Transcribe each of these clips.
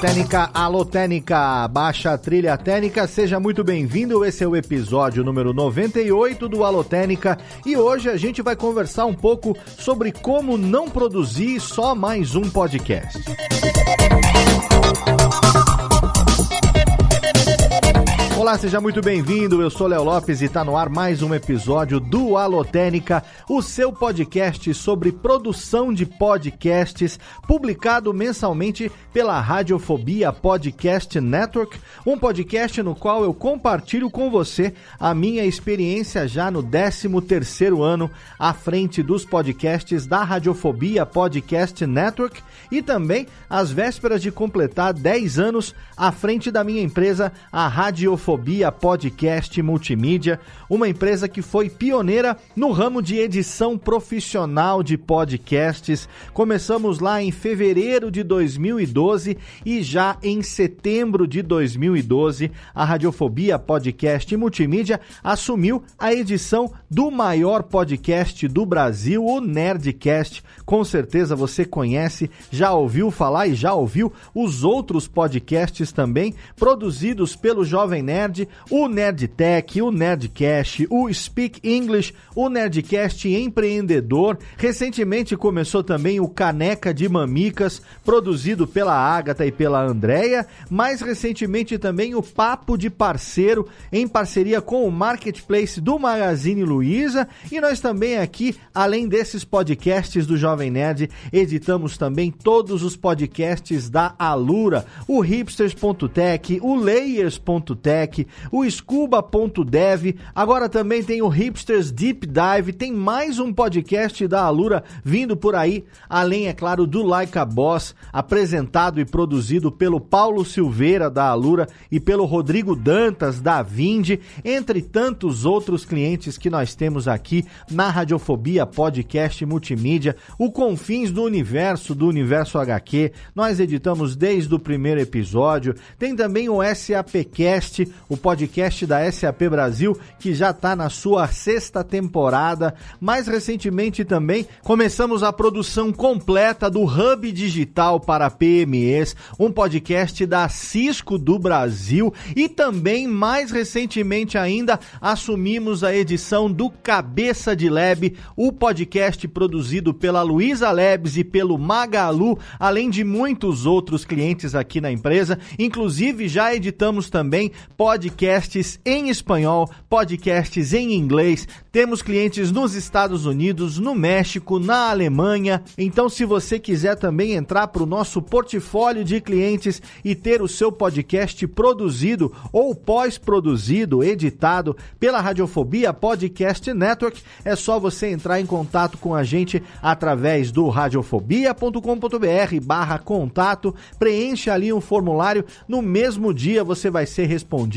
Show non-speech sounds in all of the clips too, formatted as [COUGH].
Técnica, alô Técnica, baixa trilha técnica, seja muito bem-vindo. Esse é o episódio número 98 do Alô Técnica e hoje a gente vai conversar um pouco sobre como não produzir só mais um podcast. Olá, seja muito bem-vindo. Eu sou Léo Lopes e está no ar mais um episódio do Alotênica, o seu podcast sobre produção de podcasts, publicado mensalmente pela Radiofobia Podcast Network, um podcast no qual eu compartilho com você a minha experiência já no 13º ano à frente dos podcasts da Radiofobia Podcast Network e também às vésperas de completar 10 anos à frente da minha empresa, a Radiofobia Radiofobia Podcast Multimídia, uma empresa que foi pioneira no ramo de edição profissional de podcasts. Começamos lá em fevereiro de 2012 e já em setembro de 2012, a Radiofobia Podcast Multimídia assumiu a edição do maior podcast do Brasil, o Nerdcast. Com certeza você conhece, já ouviu falar e já ouviu os outros podcasts também, produzidos pelo Jovem Nerd Nerd, o Nerdtech, o Nerdcast, o Speak English, o Nerdcast Empreendedor. Recentemente começou também o Caneca de Mamicas, produzido pela Ágata e pela Andrea. Mais recentemente também o Papo de Parceiro, em parceria com o Marketplace do Magazine Luiza. E nós também aqui, além desses podcasts do Jovem Nerd, editamos também todos os podcasts da Alura, o hipsters.tech, o layers.tech, o Scuba.dev, agora também tem o Hipsters Deep Dive, tem mais um podcast da Alura vindo por aí, além, é claro, do Like a Boss, apresentado e produzido pelo Paulo Silveira da Alura e pelo Rodrigo Dantas da Vinde, entre tantos outros clientes que nós temos aqui na Radiofobia Podcast Multimídia, o Confins do Universo, do Universo HQ, nós editamos desde o primeiro episódio, tem também o SAPcast, o podcast da SAP Brasil, que já está na sua sexta temporada. Mais recentemente também começamos a produção completa do Hub Digital para PMEs, um podcast da Cisco do Brasil e também mais recentemente ainda assumimos a edição do Cabeça de Lab, o podcast produzido pela Luiza Labs e pelo Magalu, além de muitos outros clientes aqui na empresa. Inclusive já editamos também podcasts em espanhol, podcasts em inglês. Temos clientes nos Estados Unidos, no México, na Alemanha. Então, se você quiser também entrar para o nosso portfólio de clientes e ter o seu podcast produzido ou pós-produzido, editado pela Radiofobia Podcast Network, é só você entrar em contato com a gente através do radiofobia.com.br barra contato, preenche ali um formulário, no mesmo dia você vai ser respondido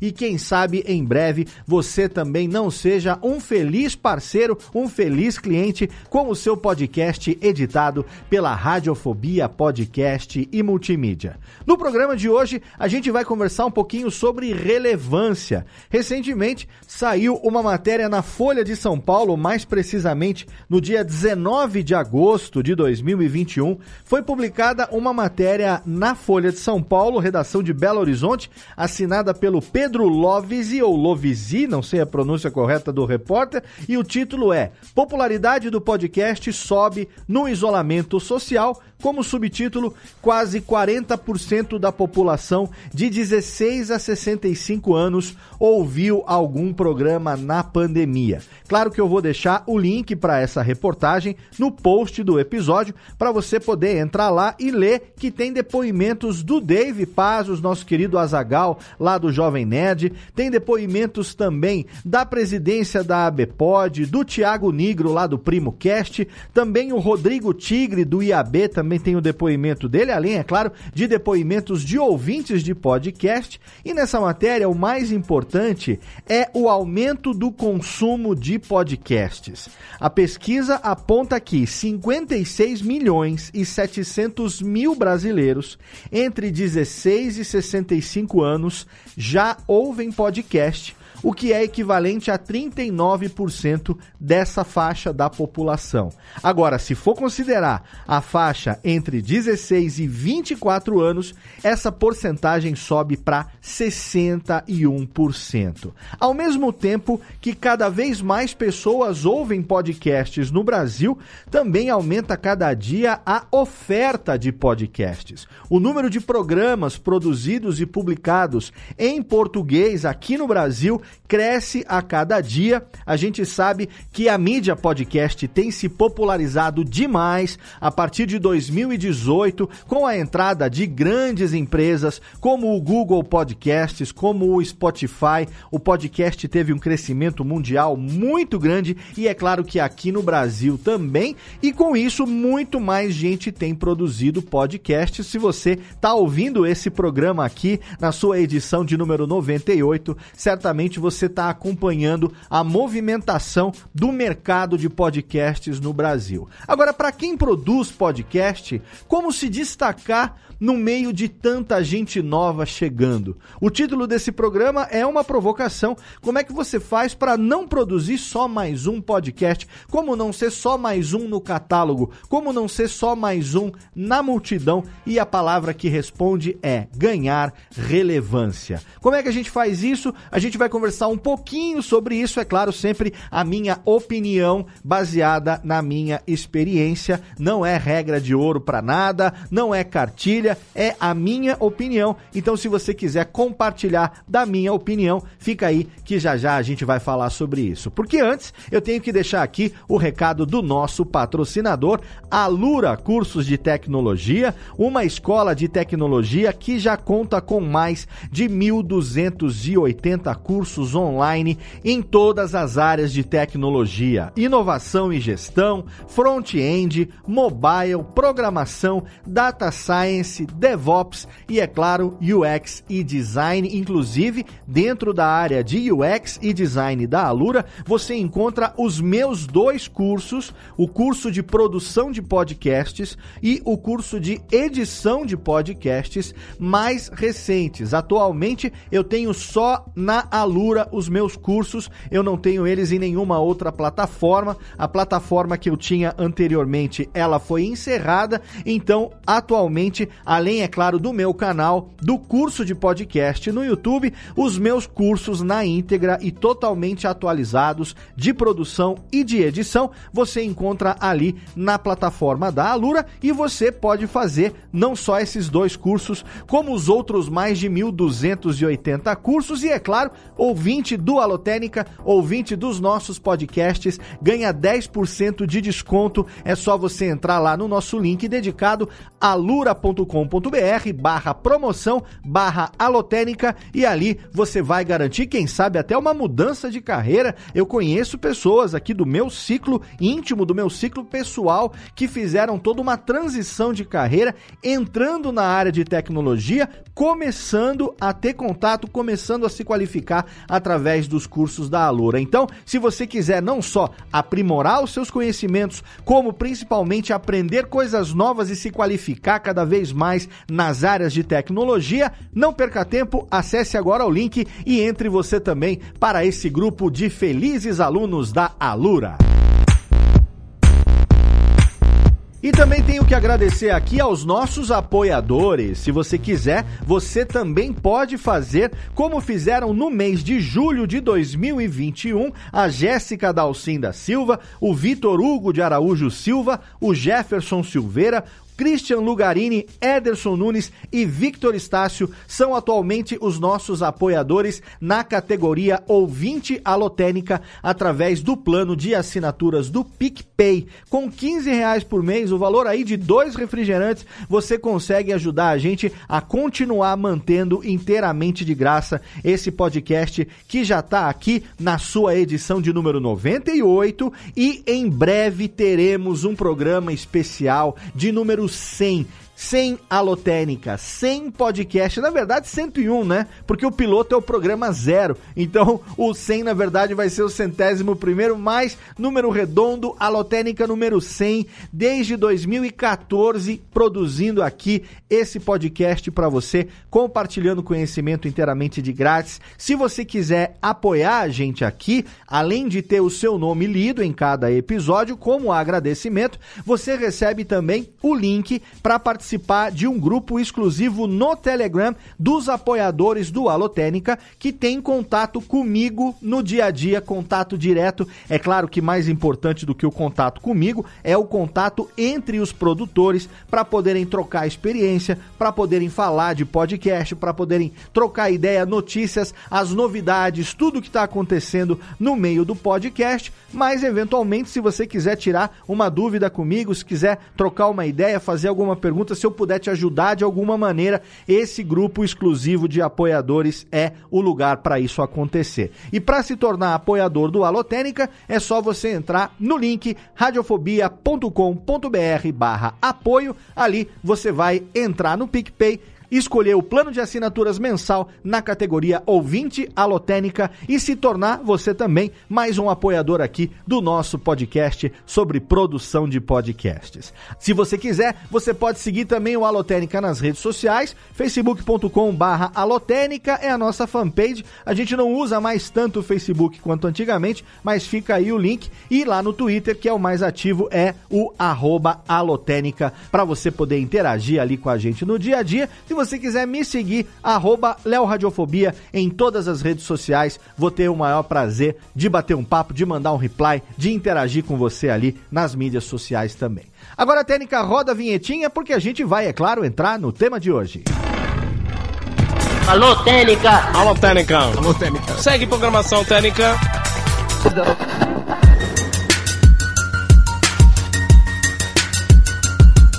e quem sabe em breve você também não seja um feliz parceiro, um feliz cliente com o seu podcast editado pela Radiofobia Podcast e Multimídia. No programa de hoje, a gente vai conversar um pouquinho sobre relevância. Recentemente saiu uma matéria na Folha de São Paulo, mais precisamente no dia 19 de agosto de 2021, foi publicada uma matéria na Folha de São Paulo, redação de Belo Horizonte, assinada pelo Pedro Lovisi, ou Lovisi, não sei a pronúncia correta do repórter, e o título é Popularidade do podcast sobe no isolamento social como subtítulo, quase 40% da população de 16 a 65 anos ouviu algum programa na pandemia. Claro que eu vou deixar o link para essa reportagem no post do episódio para você poder entrar lá e ler que tem depoimentos do Dave Pazos, nosso querido Azagal, lá do Jovem Nerd, tem depoimentos também da presidência da ABPOD, do Tiago Nigro lá do Primo Cast, também o Rodrigo Tigre do IAB também tem o depoimento dele, além, é claro, de depoimentos de ouvintes de podcast. E nessa matéria, o mais importante é o aumento do consumo de podcasts. A pesquisa aponta que 56 milhões e 700 mil brasileiros entre 16 e 65 anos já ouvem podcast o que é equivalente a 39% dessa faixa da população. Agora, se for considerar a faixa entre 16 e 24 anos, essa porcentagem sobe para 61%. Ao mesmo tempo que cada vez mais pessoas ouvem podcasts no Brasil, também aumenta cada dia a oferta de podcasts. O número de programas produzidos e publicados em português aqui no Brasil cresce a cada dia. A gente sabe que a mídia podcast tem se popularizado demais a partir de 2018, com a entrada de grandes empresas como o Google Podcasts, como o Spotify. O podcast teve um crescimento mundial muito grande e é claro que aqui no Brasil também. E com isso, muito mais gente tem produzido podcasts. Se você está ouvindo esse programa aqui na sua edição de número 98, certamente você está acompanhando a movimentação do mercado de podcasts no Brasil. Agora, para quem produz podcast, como se destacar no meio de tanta gente nova chegando? O título desse programa é uma provocação. Como é que você faz para não produzir só mais um podcast? Como não ser só mais um no catálogo? Como não ser só mais um na multidão? E a palavra que responde é ganhar relevância. Como é que a gente faz isso? A gente vai conversar um pouquinho sobre isso, é claro, sempre a minha opinião baseada na minha experiência. Não é regra de ouro para nada, não é cartilha, é a minha opinião. Então, se você quiser compartilhar da minha opinião, fica aí que já já a gente vai falar sobre isso. Porque antes, eu tenho que deixar aqui o recado do nosso patrocinador, a Lura Cursos de Tecnologia, uma escola de tecnologia que já conta com mais de 1.280 cursos online em todas as áreas de tecnologia, inovação e gestão, front-end, mobile, programação, data science, DevOps e, é claro, UX e design. Inclusive, dentro da área de UX e design da Alura, você encontra os meus dois cursos: o curso de produção de podcasts e o curso de edição de podcasts mais recentes. Atualmente, eu tenho só na Alura os meus cursos, eu não tenho eles em nenhuma outra plataforma. A plataforma que eu tinha anteriormente, ela foi encerrada, então atualmente além, é claro, do meu canal, do curso de podcast no YouTube, os meus cursos na íntegra e totalmente atualizados de produção e de edição, você encontra ali na plataforma da Alura e você pode fazer não só esses dois cursos, como os outros mais de 1.280 cursos e, é claro, ouvinte do Alotênica, ouvinte dos nossos podcasts, ganha 10% de desconto. É só você entrar lá no nosso link dedicado alura.com combr barra promoção barra alotênica e ali você vai garantir, quem sabe, até uma mudança de carreira. Eu conheço pessoas aqui do meu ciclo íntimo, do meu ciclo pessoal, que fizeram toda uma transição de carreira, entrando na área de tecnologia, começando a ter contato, começando a se qualificar através dos cursos da Alura. Então, se você quiser não só aprimorar os seus conhecimentos, como principalmente aprender coisas novas e se qualificar cada vez mais nas áreas de tecnologia. Não perca tempo, acesse agora o link e entre você também para esse grupo de felizes alunos da Alura. E também tenho que agradecer aqui aos nossos apoiadores. Se você quiser, você também pode fazer como fizeram no mês de julho de 2021 a Jéssica Dalcinda Silva, o Vitor Hugo de Araújo Silva, o Jefferson Silveira, Christian Lugarini, Ederson Nunes e Victor Estácio são atualmente os nossos apoiadores na categoria Ouvinte Alotênica através do plano de assinaturas do PicPay. Com 15 reais por mês, o valor aí de dois refrigerantes, você consegue ajudar a gente a continuar mantendo inteiramente de graça esse podcast que já está aqui na sua edição de número 98 e em breve teremos um programa especial de número 100 sem alotênica, sem podcast, na verdade 101, né? Porque o piloto é o programa zero. Então o 100 na verdade vai ser o centésimo primeiro, mais número redondo, alotênica número 100, desde 2014 produzindo aqui esse podcast para você, compartilhando conhecimento inteiramente de grátis. Se você quiser apoiar a gente aqui, além de ter o seu nome lido em cada episódio como agradecimento, você recebe também o link para participar participar de um grupo exclusivo no Telegram dos apoiadores do Alotênica, que tem contato comigo no dia a dia, contato direto. É claro que mais importante do que o contato comigo é o contato entre os produtores para poderem trocar experiência, para poderem falar de podcast, para poderem trocar ideia, notícias, as novidades, tudo que está acontecendo no meio do podcast. Mas eventualmente, se você quiser tirar uma dúvida comigo, se quiser trocar uma ideia, fazer alguma pergunta, se eu puder te ajudar de alguma maneira, esse grupo exclusivo de apoiadores é o lugar para isso acontecer. E para se tornar apoiador do Alotênica, é só você entrar no link radiofobia.com.br barra apoio. Ali você vai entrar no PicPay escolher o plano de assinaturas mensal na categoria Ouvinte Alotênica e se tornar você também mais um apoiador aqui do nosso podcast sobre produção de podcasts. Se você quiser, você pode seguir também o Alotênica nas redes sociais, facebook.com barra alotênica é a nossa fanpage. A gente não usa mais tanto o Facebook quanto antigamente, mas fica aí o link. E lá no Twitter, que é o mais ativo, é o arroba alotênica, para você poder interagir ali com a gente no dia a dia. Se você quiser me seguir, arroba Radiofobia em todas as redes sociais. Vou ter o maior prazer de bater um papo, de mandar um reply, de interagir com você ali nas mídias sociais também. Agora, Técnica, roda a vinhetinha, porque a gente vai, é claro, entrar no tema de hoje. Alô, Técnica! Alô, Técnica! Alô, Técnica! Segue programação Técnica!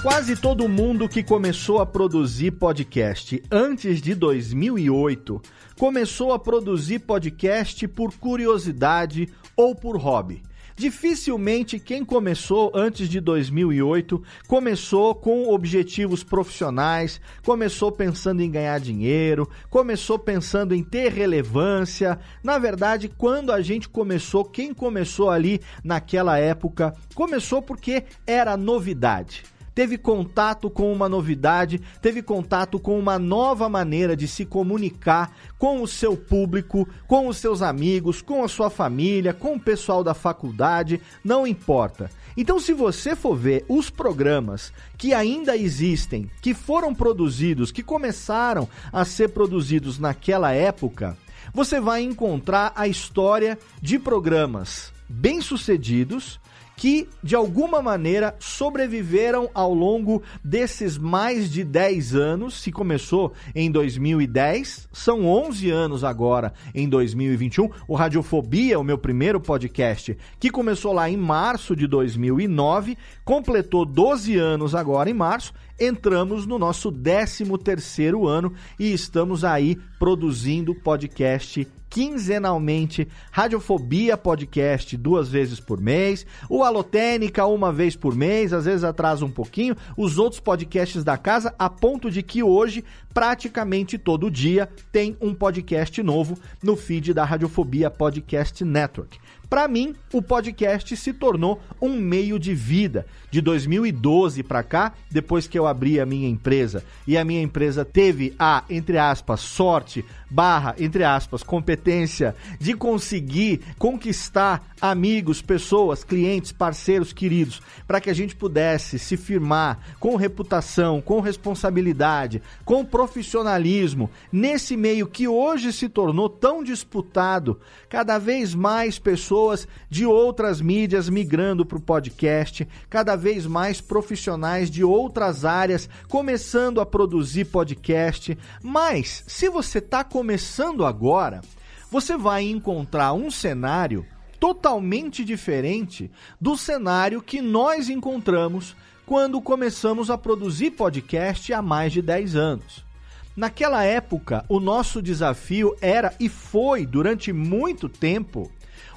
Quase todo mundo que começou a produzir podcast antes de 2008 começou a produzir podcast por curiosidade ou por hobby. Dificilmente quem começou antes de 2008 começou com objetivos profissionais, começou pensando em ganhar dinheiro, começou pensando em ter relevância. Na verdade, quando a gente começou, quem começou ali naquela época, começou porque era novidade teve contato com uma novidade, teve contato com uma nova maneira de se comunicar com o seu público, com os seus amigos, com a sua família, com o pessoal da faculdade, não importa. Então, se você for ver os programas que ainda existem, que foram produzidos, que começaram a ser produzidos naquela época, você vai encontrar a história de programas bem-sucedidos que de alguma maneira sobreviveram ao longo desses mais de 10 anos. Se começou em 2010, são 11 anos agora em 2021. O Radiofobia, o meu primeiro podcast, que começou lá em março de 2009, completou 12 anos agora em março. Entramos no nosso 13 terceiro ano e estamos aí produzindo podcast quinzenalmente, Radiofobia Podcast duas vezes por mês, o Alotênica uma vez por mês, às vezes atrasa um pouquinho, os outros podcasts da casa, a ponto de que hoje, praticamente todo dia, tem um podcast novo no feed da Radiofobia Podcast Network. Para mim, o podcast se tornou um meio de vida. De 2012 para cá, depois que eu abri a minha empresa. E a minha empresa teve a, entre aspas, sorte, barra, entre aspas, competência de conseguir conquistar amigos, pessoas, clientes, parceiros queridos, para que a gente pudesse se firmar com reputação, com responsabilidade, com profissionalismo nesse meio que hoje se tornou tão disputado, cada vez mais pessoas de outras mídias migrando para o podcast, cada vez mais profissionais de outras áreas começando a produzir podcast. Mas se você está começando agora, você vai encontrar um cenário totalmente diferente do cenário que nós encontramos quando começamos a produzir podcast há mais de 10 anos. Naquela época, o nosso desafio era e foi durante muito tempo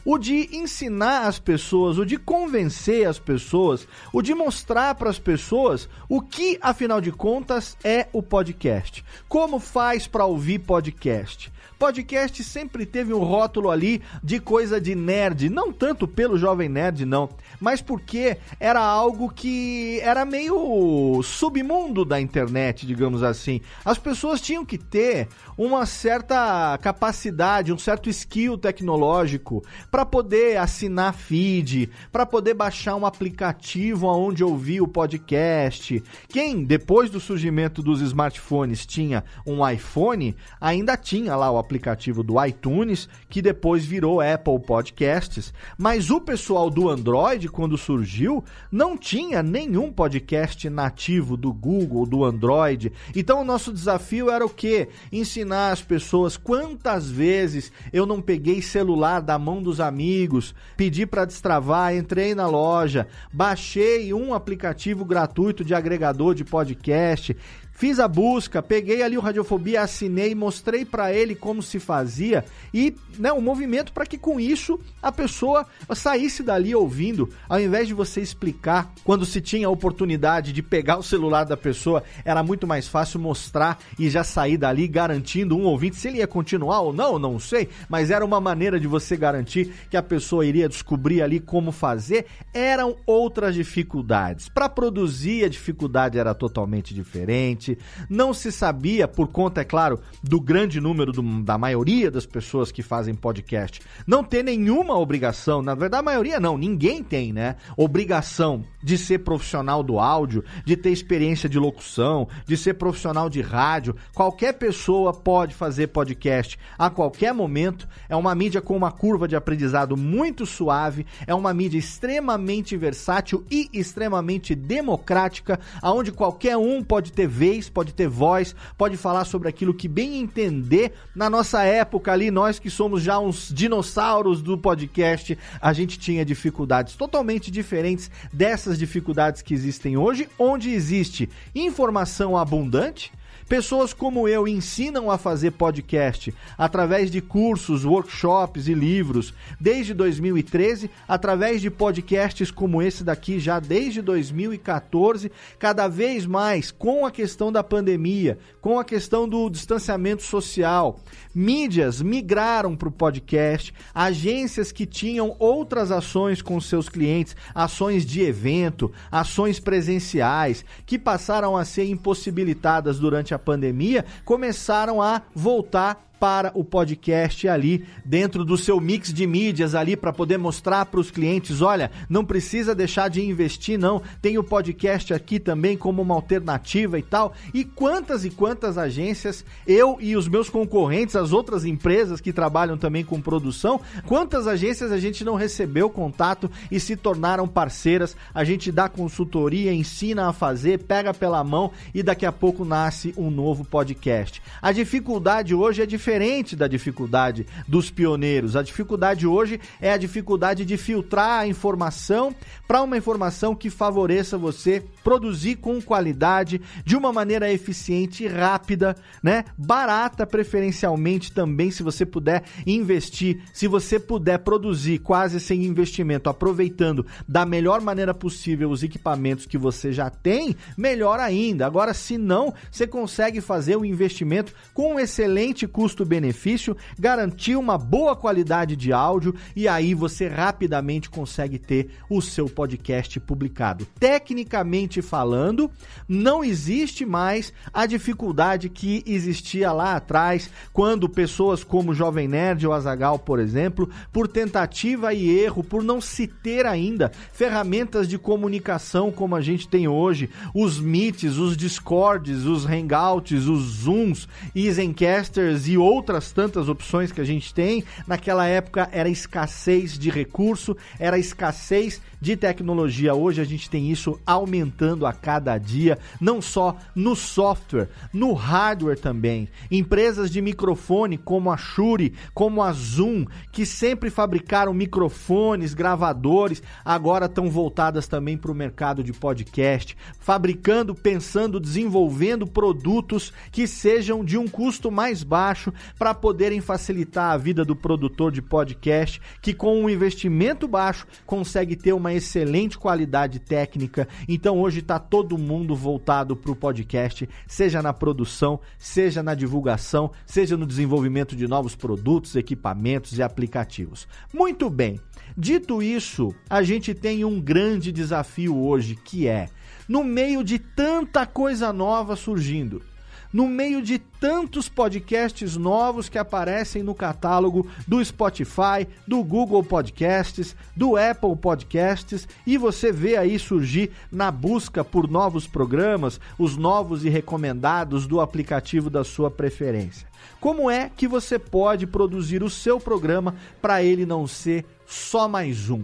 o de ensinar as pessoas, o de convencer as pessoas, o de mostrar para as pessoas o que, afinal de contas, é o podcast. Como faz para ouvir podcast? Podcast sempre teve um rótulo ali de coisa de nerd, não tanto pelo jovem nerd, não, mas porque era algo que era meio submundo da internet, digamos assim. As pessoas tinham que ter uma certa capacidade, um certo skill tecnológico para poder assinar feed, para poder baixar um aplicativo onde ouvir o podcast. Quem, depois do surgimento dos smartphones, tinha um iPhone, ainda tinha lá o aplicativo do iTunes, que depois virou Apple Podcasts, mas o pessoal do Android, quando surgiu, não tinha nenhum podcast nativo do Google, do Android. Então o nosso desafio era o quê? Ensinar as pessoas quantas vezes eu não peguei celular da mão dos amigos, pedi para destravar, entrei na loja, baixei um aplicativo gratuito de agregador de podcast, Fiz a busca, peguei ali o Radiofobia, assinei, mostrei para ele como se fazia e né, um movimento para que com isso a pessoa saísse dali ouvindo, ao invés de você explicar quando se tinha a oportunidade de pegar o celular da pessoa, era muito mais fácil mostrar e já sair dali garantindo um ouvinte se ele ia continuar ou não, não sei, mas era uma maneira de você garantir que a pessoa iria descobrir ali como fazer. Eram outras dificuldades. Para produzir a dificuldade era totalmente diferente não se sabia, por conta, é claro, do grande número do, da maioria das pessoas que fazem podcast, não ter nenhuma obrigação, na verdade, a maioria não, ninguém tem, né? Obrigação de ser profissional do áudio, de ter experiência de locução, de ser profissional de rádio. Qualquer pessoa pode fazer podcast a qualquer momento. É uma mídia com uma curva de aprendizado muito suave, é uma mídia extremamente versátil e extremamente democrática, aonde qualquer um pode ter vez pode ter voz, pode falar sobre aquilo que bem entender. Na nossa época ali, nós que somos já uns dinossauros do podcast, a gente tinha dificuldades totalmente diferentes dessas dificuldades que existem hoje, onde existe informação abundante Pessoas como eu ensinam a fazer podcast através de cursos, workshops e livros desde 2013, através de podcasts como esse daqui já desde 2014, cada vez mais com a questão da pandemia, com a questão do distanciamento social. Mídias migraram para o podcast, agências que tinham outras ações com seus clientes, ações de evento, ações presenciais, que passaram a ser impossibilitadas durante a pandemia começaram a voltar para o podcast ali dentro do seu mix de mídias ali para poder mostrar para os clientes, olha, não precisa deixar de investir não, tem o podcast aqui também como uma alternativa e tal. E quantas e quantas agências eu e os meus concorrentes, as outras empresas que trabalham também com produção, quantas agências a gente não recebeu contato e se tornaram parceiras, a gente dá consultoria, ensina a fazer, pega pela mão e daqui a pouco nasce um novo podcast. A dificuldade hoje é diferente diferente da dificuldade dos pioneiros. A dificuldade hoje é a dificuldade de filtrar a informação para uma informação que favoreça você produzir com qualidade, de uma maneira eficiente e rápida, né? Barata preferencialmente também, se você puder investir, se você puder produzir quase sem investimento, aproveitando da melhor maneira possível os equipamentos que você já tem, melhor ainda. Agora, se não, você consegue fazer o investimento com um excelente custo custo-benefício, garantir uma boa qualidade de áudio e aí você rapidamente consegue ter o seu podcast publicado. Tecnicamente falando, não existe mais a dificuldade que existia lá atrás, quando pessoas como Jovem Nerd ou Azagal, por exemplo, por tentativa e erro, por não se ter ainda ferramentas de comunicação como a gente tem hoje, os Meets, os Discords, os Hangouts, os Zooms, Zencasters e outras tantas opções que a gente tem, naquela época era escassez de recurso, era escassez de tecnologia. Hoje a gente tem isso aumentando a cada dia, não só no software, no hardware também. Empresas de microfone como a Shure, como a Zoom, que sempre fabricaram microfones, gravadores, agora estão voltadas também para o mercado de podcast, fabricando, pensando, desenvolvendo produtos que sejam de um custo mais baixo para poderem facilitar a vida do produtor de podcast, que com um investimento baixo consegue ter uma excelente qualidade técnica. Então hoje está todo mundo voltado para o podcast, seja na produção, seja na divulgação, seja no desenvolvimento de novos produtos, equipamentos e aplicativos. Muito bem. Dito isso, a gente tem um grande desafio hoje que é, no meio de tanta coisa nova surgindo, no meio de tantos podcasts novos que aparecem no catálogo do Spotify, do Google Podcasts, do Apple Podcasts, e você vê aí surgir na busca por novos programas, os novos e recomendados do aplicativo da sua preferência. Como é que você pode produzir o seu programa para ele não ser só mais um?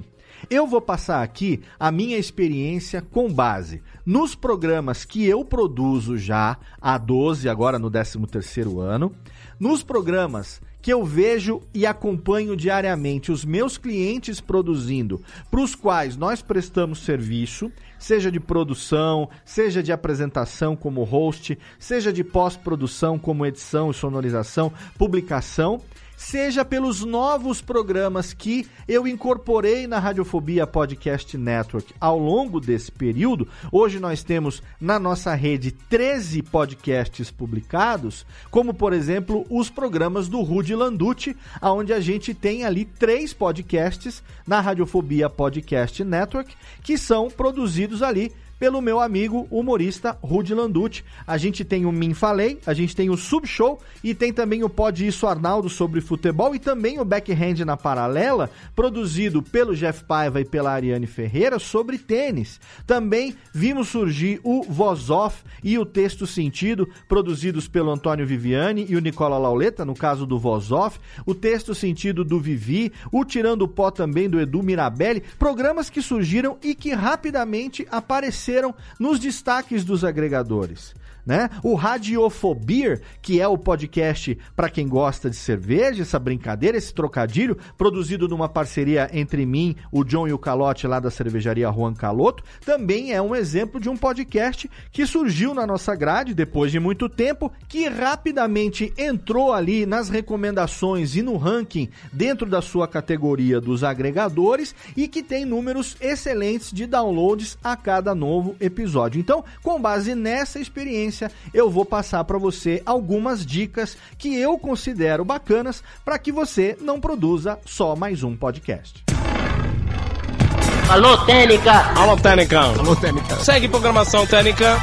Eu vou passar aqui a minha experiência com base nos programas que eu produzo já há 12, agora no 13º ano, nos programas que eu vejo e acompanho diariamente os meus clientes produzindo, para os quais nós prestamos serviço, seja de produção, seja de apresentação como host, seja de pós-produção como edição e sonorização, publicação seja pelos novos programas que eu incorporei na Radiofobia Podcast Network ao longo desse período. Hoje nós temos na nossa rede 13 podcasts publicados, como por exemplo os programas do Rudy Landucci, onde a gente tem ali três podcasts na Radiofobia Podcast Network que são produzidos ali pelo meu amigo humorista Rudy Landucci. A gente tem o Min Falei, a gente tem o Subshow e tem também o Pode Isso Arnaldo sobre futebol e também o Backhand na Paralela, produzido pelo Jeff Paiva e pela Ariane Ferreira sobre tênis. Também vimos surgir o Voz Off e o Texto Sentido, produzidos pelo Antônio Viviani e o Nicola Lauleta, no caso do Voz Off, o Texto Sentido do Vivi, o Tirando o Pó também do Edu Mirabelli, programas que surgiram e que rapidamente apareceram apareceram nos destaques dos agregadores né? O Radiofobia, que é o podcast para quem gosta de cerveja, essa brincadeira, esse trocadilho, produzido numa parceria entre mim, o John e o Calote lá da cervejaria Juan Caloto, também é um exemplo de um podcast que surgiu na nossa grade depois de muito tempo, que rapidamente entrou ali nas recomendações e no ranking dentro da sua categoria dos agregadores e que tem números excelentes de downloads a cada novo episódio. Então, com base nessa experiência, sequência, eu vou passar para você algumas dicas que eu considero bacanas para que você não produza só mais um podcast. Alô, Técnica! Alô, Técnica! Alô, Técnica! Segue programação Técnica!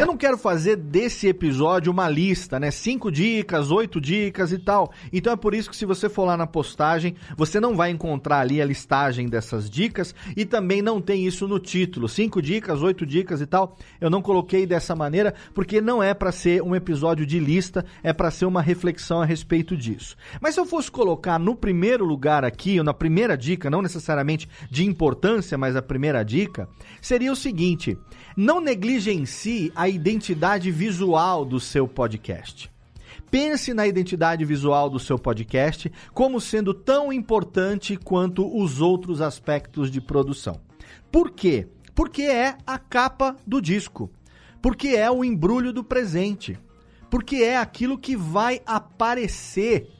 Eu não quero fazer desse episódio uma lista, né? Cinco dicas, oito dicas e tal. Então é por isso que se você for lá na postagem, você não vai encontrar ali a listagem dessas dicas e também não tem isso no título. Cinco dicas, oito dicas e tal. Eu não coloquei dessa maneira porque não é para ser um episódio de lista, é para ser uma reflexão a respeito disso. Mas se eu fosse colocar no primeiro lugar aqui, ou na primeira dica, não necessariamente de importância, mas a primeira dica, seria o seguinte: não negligencie a identidade visual do seu podcast. Pense na identidade visual do seu podcast como sendo tão importante quanto os outros aspectos de produção. Por quê? Porque é a capa do disco. Porque é o embrulho do presente. Porque é aquilo que vai aparecer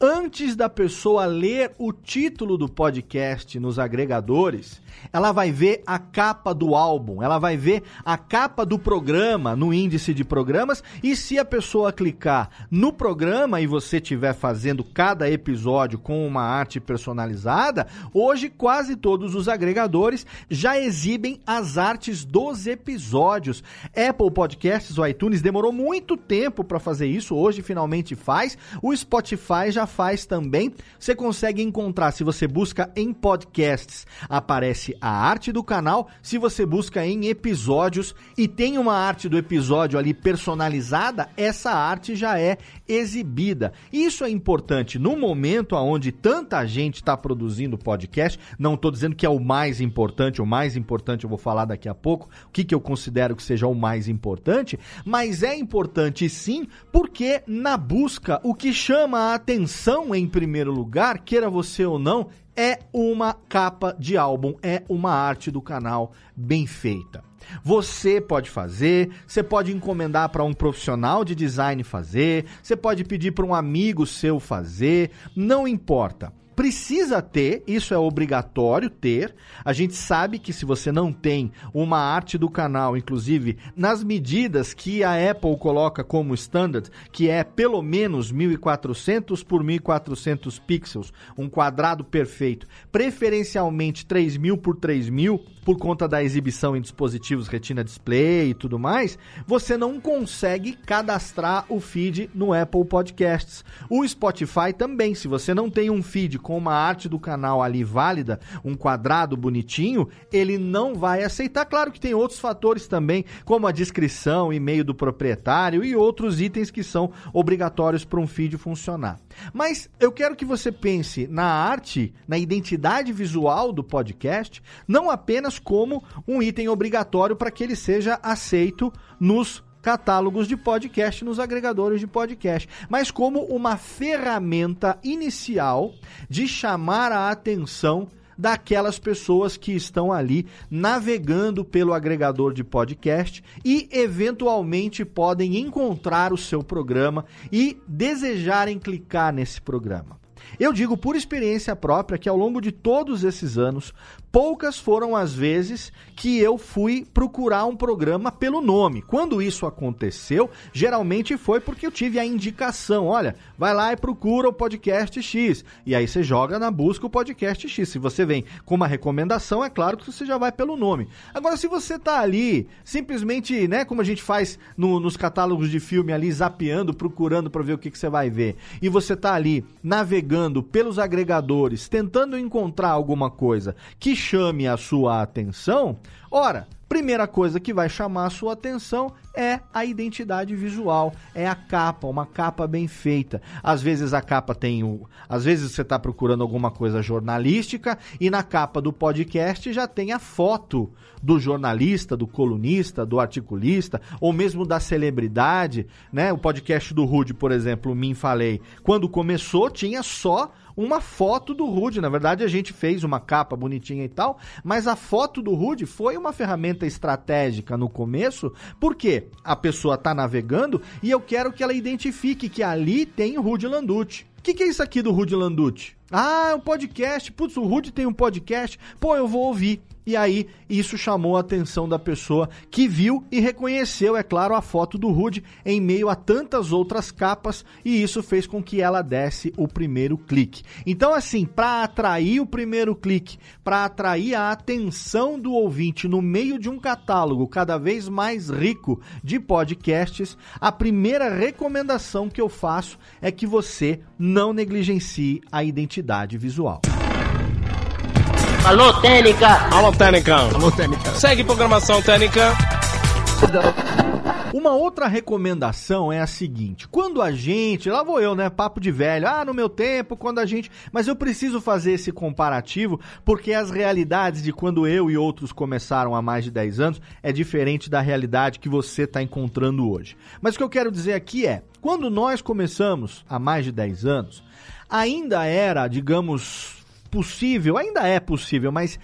antes da pessoa ler o título do podcast nos agregadores, ela vai ver a capa do álbum, ela vai ver a capa do programa no índice de programas e se a pessoa clicar no programa e você estiver fazendo cada episódio com uma arte personalizada, hoje quase todos os agregadores já exibem as artes dos episódios. Apple Podcasts, o iTunes demorou muito tempo para fazer isso, hoje finalmente faz. O Spotify já faz também. Você consegue encontrar, se você busca em podcasts, aparece a arte do canal. Se você busca em episódios e tem uma arte do episódio ali personalizada, essa arte já é exibida. Isso é importante no momento onde tanta gente está produzindo podcast. Não estou dizendo que é o mais importante, o mais importante eu vou falar daqui a pouco, o que, que eu considero que seja o mais importante, mas é importante sim, porque na busca, o que chama a atenção em primeiro lugar, queira você ou não, é uma capa de álbum, é uma arte do canal bem feita. Você pode fazer, você pode encomendar para um profissional de design fazer, você pode pedir para um amigo seu fazer, não importa precisa ter, isso é obrigatório ter. A gente sabe que se você não tem uma arte do canal, inclusive nas medidas que a Apple coloca como standard, que é pelo menos 1400 por 1400 pixels, um quadrado perfeito, preferencialmente 3000 por 3000, por conta da exibição em dispositivos Retina Display e tudo mais, você não consegue cadastrar o feed no Apple Podcasts. O Spotify também, se você não tem um feed com uma arte do canal ali válida, um quadrado bonitinho, ele não vai aceitar. Claro que tem outros fatores também, como a descrição, e-mail do proprietário e outros itens que são obrigatórios para um feed funcionar. Mas eu quero que você pense na arte, na identidade visual do podcast, não apenas como um item obrigatório para que ele seja aceito nos catálogos de podcast nos agregadores de podcast, mas como uma ferramenta inicial de chamar a atenção daquelas pessoas que estão ali navegando pelo agregador de podcast e eventualmente podem encontrar o seu programa e desejarem clicar nesse programa. Eu digo por experiência própria que ao longo de todos esses anos, poucas foram as vezes que eu fui procurar um programa pelo nome. Quando isso aconteceu, geralmente foi porque eu tive a indicação: olha, vai lá e procura o podcast X. E aí você joga na busca o podcast X. Se você vem com uma recomendação, é claro que você já vai pelo nome. Agora, se você tá ali, simplesmente, né, como a gente faz no, nos catálogos de filme ali, zapeando, procurando para ver o que, que você vai ver, e você tá ali navegando pelos agregadores, tentando encontrar alguma coisa que chame a sua atenção, ora, primeira coisa que vai chamar a sua atenção é a identidade visual, é a capa, uma capa bem feita. Às vezes a capa tem o, às vezes você está procurando alguma coisa jornalística e na capa do podcast já tem a foto do jornalista, do colunista, do articulista ou mesmo da celebridade, né? O podcast do Rude, por exemplo, Mim Falei, quando começou tinha só uma foto do Rude. Na verdade, a gente fez uma capa bonitinha e tal, mas a foto do Rude foi uma ferramenta estratégica no começo, porque a pessoa está navegando e eu quero que ela identifique que ali tem o Rude Landucci. O que, que, é isso aqui do Rude Landucci? Ah, é um podcast. Putz, o Rude tem um podcast. Pô, eu vou ouvir. E aí, isso chamou a atenção da pessoa que viu e reconheceu, é claro, a foto do Rude em meio a tantas outras capas, e isso fez com que ela desse o primeiro clique. Então, assim, para atrair o primeiro clique, para atrair a atenção do ouvinte no meio de um catálogo cada vez mais rico de podcasts, a primeira recomendação que eu faço é que você não negligencie a identidade visual. Alô, Técnica! Alô, Técnica! Alô, Técnica! Segue programação Técnica! Uma outra recomendação é a seguinte: quando a gente, lá vou eu, né? Papo de velho, ah, no meu tempo, quando a gente. Mas eu preciso fazer esse comparativo porque as realidades de quando eu e outros começaram há mais de 10 anos é diferente da realidade que você está encontrando hoje. Mas o que eu quero dizer aqui é: quando nós começamos há mais de 10 anos, ainda era, digamos, possível, ainda é possível, mas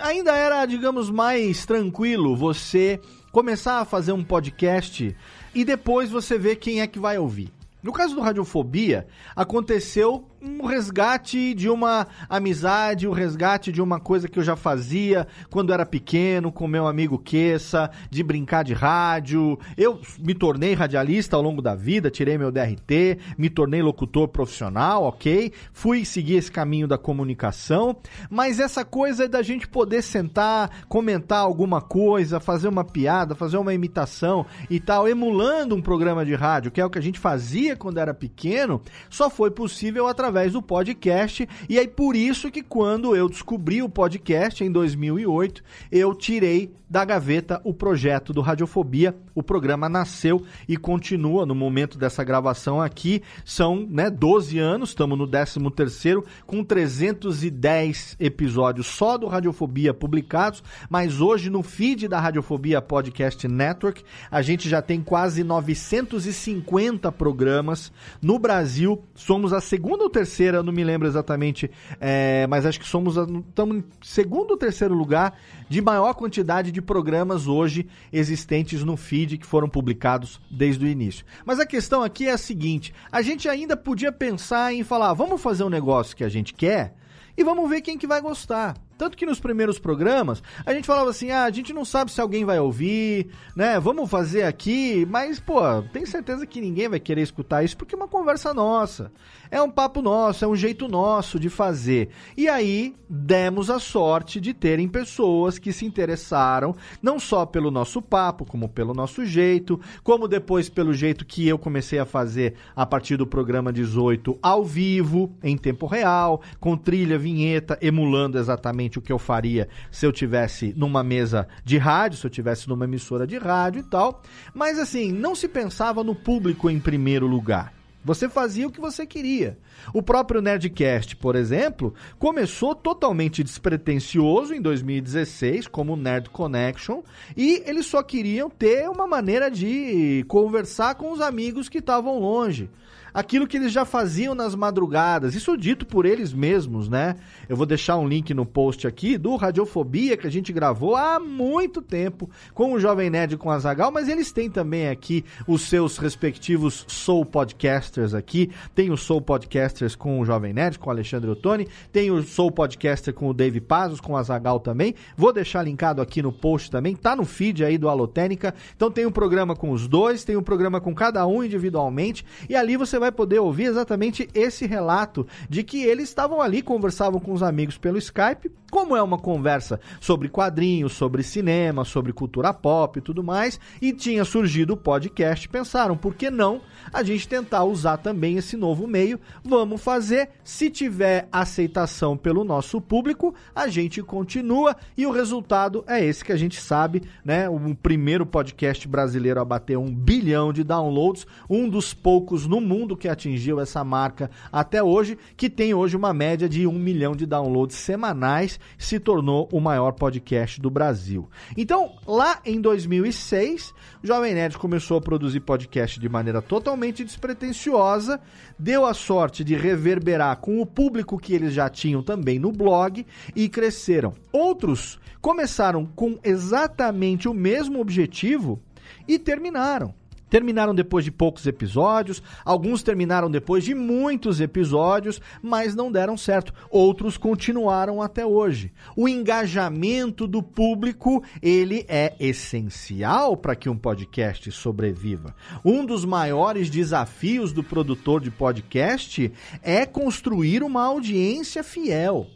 ainda era, digamos, mais tranquilo você começar a fazer um podcast e depois você ver quem é que vai ouvir. No caso do Radiofobia, aconteceu um resgate de uma amizade, o um resgate de uma coisa que eu já fazia quando era pequeno, com meu amigo Queça, de brincar de rádio. Eu me tornei radialista ao longo da vida, tirei meu DRT, me tornei locutor profissional, ok? Fui seguir esse caminho da comunicação, mas essa coisa da gente poder sentar, comentar alguma coisa, fazer uma piada, fazer uma imitação e tal, emulando um programa de rádio, que é o que a gente fazia quando era pequeno, só foi possível através através do podcast. E aí por isso que quando eu descobri o podcast em 2008, eu tirei da gaveta o projeto do Radiofobia. O programa nasceu e continua no momento dessa gravação aqui. São, né, 12 anos, estamos no 13 terceiro com 310 episódios só do Radiofobia publicados, mas hoje no feed da Radiofobia Podcast Network, a gente já tem quase 950 programas no Brasil. Somos a segunda ou terceira, não me lembro exatamente, é, mas acho que somos estamos em segundo ou terceiro lugar de maior quantidade de programas hoje existentes no feed que foram publicados desde o início. Mas a questão aqui é a seguinte: a gente ainda podia pensar em falar, vamos fazer um negócio que a gente quer e vamos ver quem que vai gostar. Tanto que nos primeiros programas a gente falava assim: ah, a gente não sabe se alguém vai ouvir, né? Vamos fazer aqui, mas, pô, tem certeza que ninguém vai querer escutar isso porque é uma conversa nossa. É um papo nosso, é um jeito nosso de fazer. E aí demos a sorte de terem pessoas que se interessaram, não só pelo nosso papo, como pelo nosso jeito, como depois pelo jeito que eu comecei a fazer a partir do programa 18 ao vivo, em tempo real, com trilha, vinheta, emulando exatamente exatamente o que eu faria se eu tivesse numa mesa de rádio, se eu tivesse numa emissora de rádio e tal. Mas assim, não se pensava no público em primeiro lugar. Você fazia o que você queria. O próprio Nerdcast, por exemplo, começou totalmente despretensioso em 2016, como Nerd Connection, e eles só queriam ter uma maneira de conversar com os amigos que estavam longe aquilo que eles já faziam nas madrugadas. Isso dito por eles mesmos, né? Eu vou deixar um link no post aqui do Radiofobia que a gente gravou há muito tempo com o Jovem Nerd com a Zagal, mas eles têm também aqui os seus respectivos Soul Podcasters aqui. Tem o Soul Podcasters com o Jovem Nerd, com o Alexandre Ottoni, tem o Soul Podcaster com o Dave Pazos, com a Zagal também. Vou deixar linkado aqui no post também, tá no feed aí do Alotênica. Então tem um programa com os dois, tem um programa com cada um individualmente e ali você vai poder ouvir exatamente esse relato de que eles estavam ali, conversavam com os amigos pelo Skype, como é uma conversa sobre quadrinhos, sobre cinema, sobre cultura pop e tudo mais, e tinha surgido o podcast, pensaram, por que não a gente tentar usar também esse novo meio? Vamos fazer, se tiver aceitação pelo nosso público, a gente continua e o resultado é esse que a gente sabe, né? O primeiro podcast brasileiro a bater um bilhão de downloads, um dos poucos no mundo que atingiu essa marca até hoje, que tem hoje uma média de um milhão de downloads semanais se tornou o maior podcast do Brasil. Então, lá em 2006, o Jovem Nerd começou a produzir podcast de maneira totalmente despretensiosa, deu a sorte de reverberar com o público que eles já tinham também no blog e cresceram. Outros começaram com exatamente o mesmo objetivo e terminaram terminaram depois de poucos episódios, alguns terminaram depois de muitos episódios, mas não deram certo. Outros continuaram até hoje. O engajamento do público, ele é essencial para que um podcast sobreviva. Um dos maiores desafios do produtor de podcast é construir uma audiência fiel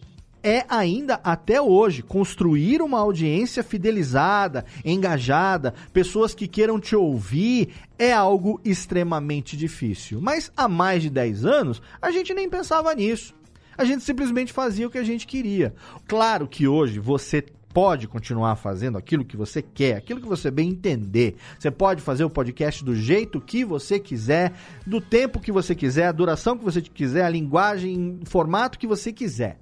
é ainda até hoje construir uma audiência fidelizada, engajada, pessoas que queiram te ouvir, é algo extremamente difícil. Mas há mais de 10 anos, a gente nem pensava nisso. A gente simplesmente fazia o que a gente queria. Claro que hoje você pode continuar fazendo aquilo que você quer, aquilo que você bem entender. Você pode fazer o podcast do jeito que você quiser, do tempo que você quiser, a duração que você quiser, a linguagem, o formato que você quiser.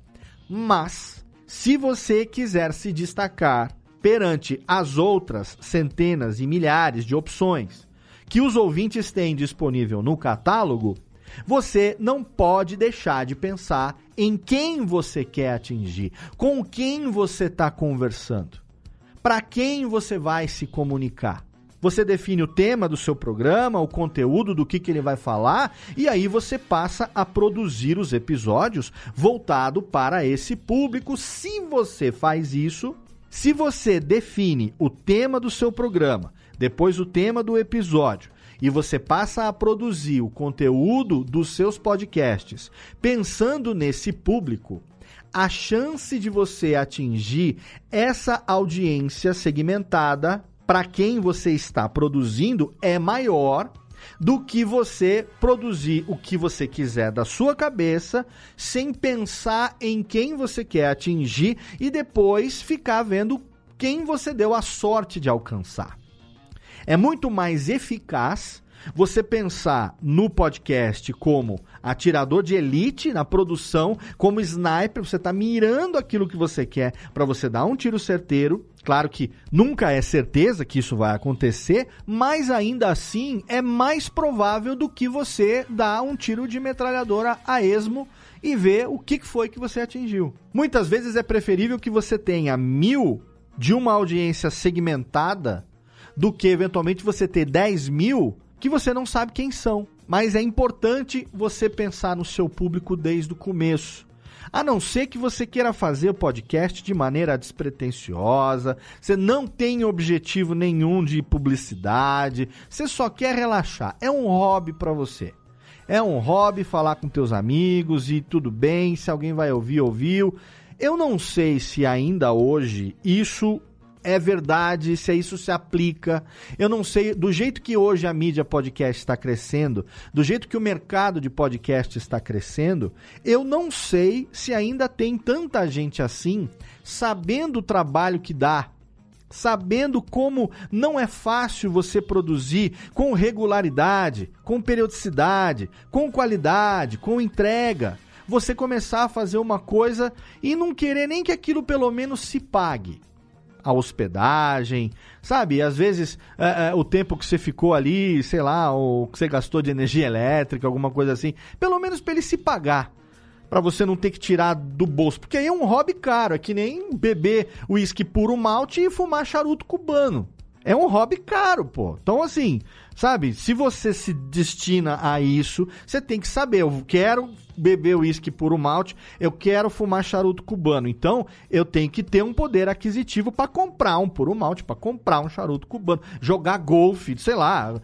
Mas, se você quiser se destacar perante as outras centenas e milhares de opções que os ouvintes têm disponível no catálogo, você não pode deixar de pensar em quem você quer atingir, com quem você está conversando, para quem você vai se comunicar. Você define o tema do seu programa, o conteúdo do que, que ele vai falar, e aí você passa a produzir os episódios voltado para esse público. Se você faz isso, se você define o tema do seu programa, depois o tema do episódio, e você passa a produzir o conteúdo dos seus podcasts pensando nesse público, a chance de você atingir essa audiência segmentada para quem você está produzindo é maior do que você produzir o que você quiser da sua cabeça, sem pensar em quem você quer atingir e depois ficar vendo quem você deu a sorte de alcançar. É muito mais eficaz você pensar no podcast como atirador de elite na produção, como sniper, você está mirando aquilo que você quer para você dar um tiro certeiro. Claro que nunca é certeza que isso vai acontecer, mas ainda assim é mais provável do que você dar um tiro de metralhadora a esmo e ver o que foi que você atingiu. Muitas vezes é preferível que você tenha mil de uma audiência segmentada do que eventualmente você ter 10 mil que você não sabe quem são. Mas é importante você pensar no seu público desde o começo. A não ser que você queira fazer o podcast de maneira despretensiosa, você não tem objetivo nenhum de publicidade, você só quer relaxar. É um hobby para você. É um hobby falar com teus amigos e tudo bem, se alguém vai ouvir, ouviu. Eu não sei se ainda hoje isso é verdade, se isso se aplica. Eu não sei, do jeito que hoje a mídia podcast está crescendo, do jeito que o mercado de podcast está crescendo, eu não sei se ainda tem tanta gente assim, sabendo o trabalho que dá, sabendo como não é fácil você produzir com regularidade, com periodicidade, com qualidade, com entrega. Você começar a fazer uma coisa e não querer nem que aquilo pelo menos se pague a hospedagem, sabe? Às vezes é, é, o tempo que você ficou ali, sei lá, ou que você gastou de energia elétrica, alguma coisa assim, pelo menos para ele se pagar. Para você não ter que tirar do bolso. Porque aí é um hobby caro. É que nem beber uísque puro malte e fumar charuto cubano. É um hobby caro, pô. Então, assim, sabe? Se você se destina a isso, você tem que saber. Eu quero beber uísque puro malte, eu quero fumar charuto cubano. Então, eu tenho que ter um poder aquisitivo para comprar um puro malte, para comprar um charuto cubano, jogar golfe, sei lá,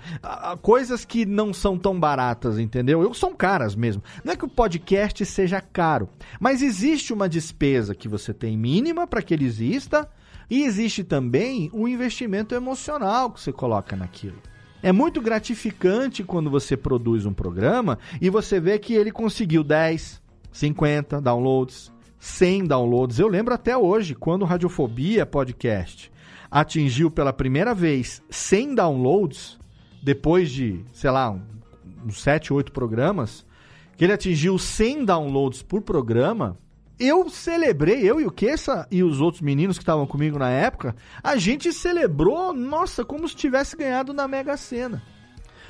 coisas que não são tão baratas, entendeu? Eu são caras mesmo. Não é que o podcast seja caro, mas existe uma despesa que você tem mínima para que ele exista. E existe também o investimento emocional que você coloca naquilo. É muito gratificante quando você produz um programa e você vê que ele conseguiu 10, 50 downloads, 100 downloads. Eu lembro até hoje, quando o Radiofobia Podcast atingiu pela primeira vez 100 downloads, depois de, sei lá, uns 7, 8 programas, que ele atingiu 100 downloads por programa, eu celebrei, eu e o Kessa e os outros meninos que estavam comigo na época, a gente celebrou, nossa, como se tivesse ganhado na Mega Sena.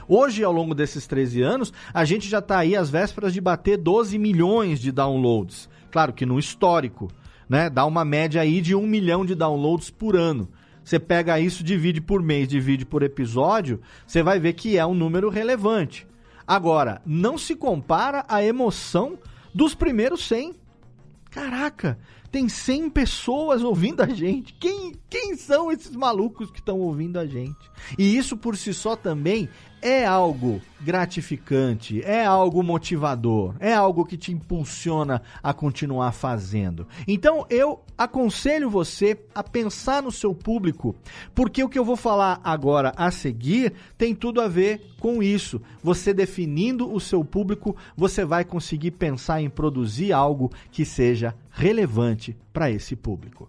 Hoje, ao longo desses 13 anos, a gente já está aí às vésperas de bater 12 milhões de downloads. Claro que no histórico, né? Dá uma média aí de 1 milhão de downloads por ano. Você pega isso, divide por mês, divide por episódio, você vai ver que é um número relevante. Agora, não se compara a emoção dos primeiros 100 Caraca, tem 100 pessoas ouvindo a gente. Quem, quem são esses malucos que estão ouvindo a gente? E isso por si só também é algo gratificante, é algo motivador, é algo que te impulsiona a continuar fazendo. Então eu aconselho você a pensar no seu público, porque o que eu vou falar agora a seguir tem tudo a ver com isso. Você definindo o seu público, você vai conseguir pensar em produzir algo que seja relevante para esse público.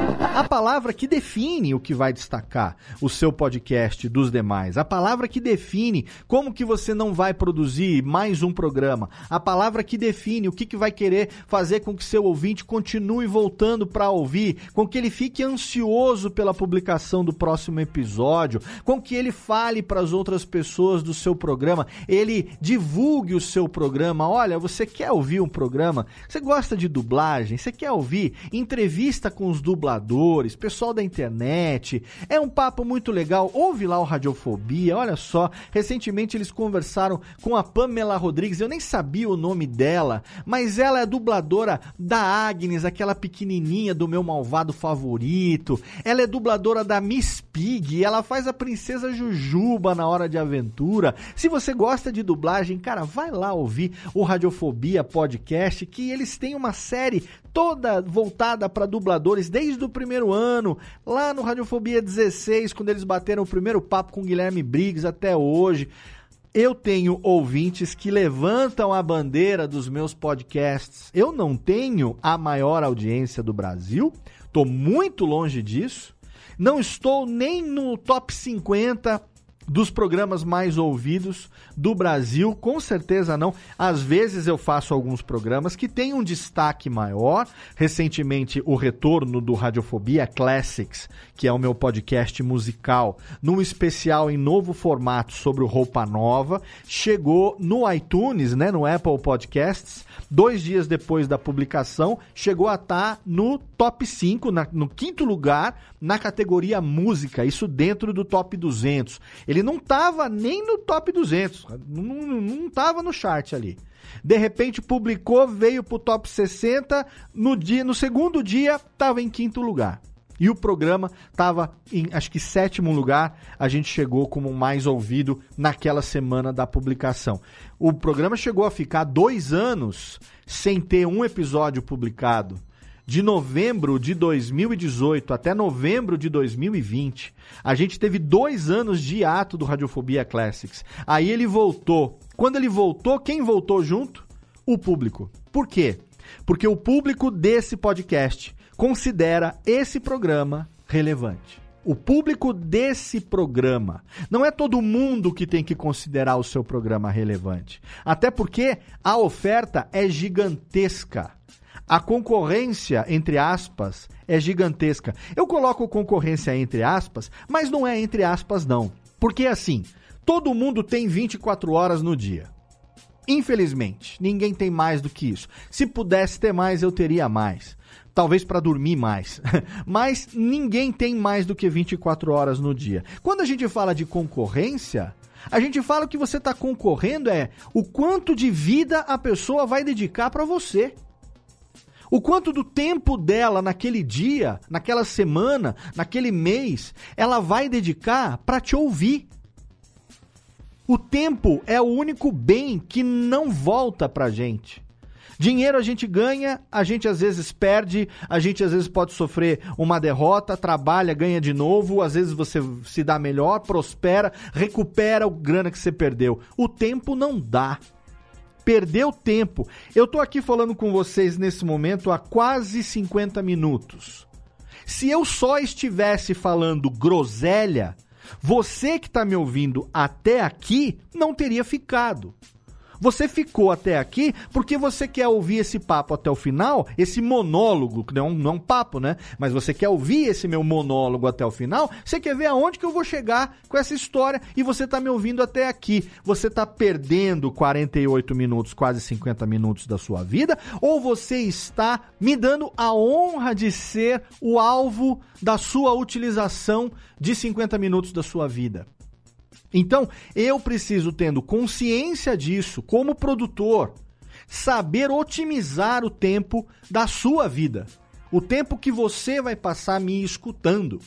A palavra que define o que vai destacar o seu podcast dos demais. A palavra que define como que você não vai produzir mais um programa. A palavra que define o que, que vai querer fazer com que seu ouvinte continue voltando para ouvir, com que ele fique ansioso pela publicação do próximo episódio, com que ele fale para as outras pessoas do seu programa, ele divulgue o seu programa. Olha, você quer ouvir um programa? Você gosta de dublagem? Você quer ouvir entrevista com os dubladores, pessoal da internet? É um papo muito legal. Ouve lá o Radiofobia. Olha só, recentemente eles conversaram com a Pamela Rodrigues. Eu nem sabia o nome dela, mas ela é dubladora da Agnes, aquela pequenininha do meu malvado favorito. Ela é dubladora da Miss Pig. Ela faz a princesa Jujuba na hora de aventura. Se você gosta de dublagem, cara, vai lá ouvir o Radiofobia Podcast, que eles têm uma série toda voltada para dubladores desde o primeiro ano, lá no Radiofobia 16, quando eles bateram o primeiro papo com Guilherme Briggs até hoje. Eu tenho ouvintes que levantam a bandeira dos meus podcasts. Eu não tenho a maior audiência do Brasil, estou muito longe disso. Não estou nem no top 50 dos programas mais ouvidos do Brasil, com certeza não. Às vezes eu faço alguns programas que têm um destaque maior. Recentemente, o retorno do Radiofobia Classics, que é o meu podcast musical, num especial em novo formato sobre Roupa Nova, chegou no iTunes, né, no Apple Podcasts, dois dias depois da publicação, chegou a estar tá no top 5, na, no quinto lugar, na categoria música, isso dentro do top 200. Ele não estava nem no top 200, não estava no chart ali. De repente publicou, veio pro top 60, no dia, no segundo dia estava em quinto lugar. E o programa estava em, acho que, sétimo lugar. A gente chegou como mais ouvido naquela semana da publicação. O programa chegou a ficar dois anos sem ter um episódio publicado de novembro de 2018 até novembro de 2020, a gente teve dois anos de ato do Radiofobia Classics. Aí ele voltou. Quando ele voltou, quem voltou junto? O público. Por quê? Porque o público desse podcast considera esse programa relevante. O público desse programa. Não é todo mundo que tem que considerar o seu programa relevante. Até porque a oferta é gigantesca. A concorrência, entre aspas, é gigantesca. Eu coloco concorrência entre aspas, mas não é entre aspas, não. Porque assim, todo mundo tem 24 horas no dia. Infelizmente, ninguém tem mais do que isso. Se pudesse ter mais, eu teria mais. Talvez para dormir mais. [LAUGHS] Mas ninguém tem mais do que 24 horas no dia. Quando a gente fala de concorrência, a gente fala que você está concorrendo é o quanto de vida a pessoa vai dedicar para você. O quanto do tempo dela naquele dia, naquela semana, naquele mês, ela vai dedicar para te ouvir. O tempo é o único bem que não volta pra gente. Dinheiro a gente ganha, a gente às vezes perde, a gente às vezes pode sofrer uma derrota, trabalha, ganha de novo, às vezes você se dá melhor, prospera, recupera o grana que você perdeu. O tempo não dá perdeu tempo. Eu tô aqui falando com vocês nesse momento há quase 50 minutos. Se eu só estivesse falando groselha, você que está me ouvindo até aqui não teria ficado. Você ficou até aqui porque você quer ouvir esse papo até o final, esse monólogo, que não é um, não é um papo, né? Mas você quer ouvir esse meu monólogo até o final, você quer ver aonde que eu vou chegar com essa história e você tá me ouvindo até aqui. Você tá perdendo 48 minutos, quase 50 minutos da sua vida, ou você está me dando a honra de ser o alvo da sua utilização de 50 minutos da sua vida? Então, eu preciso, tendo consciência disso, como produtor, saber otimizar o tempo da sua vida. O tempo que você vai passar me escutando.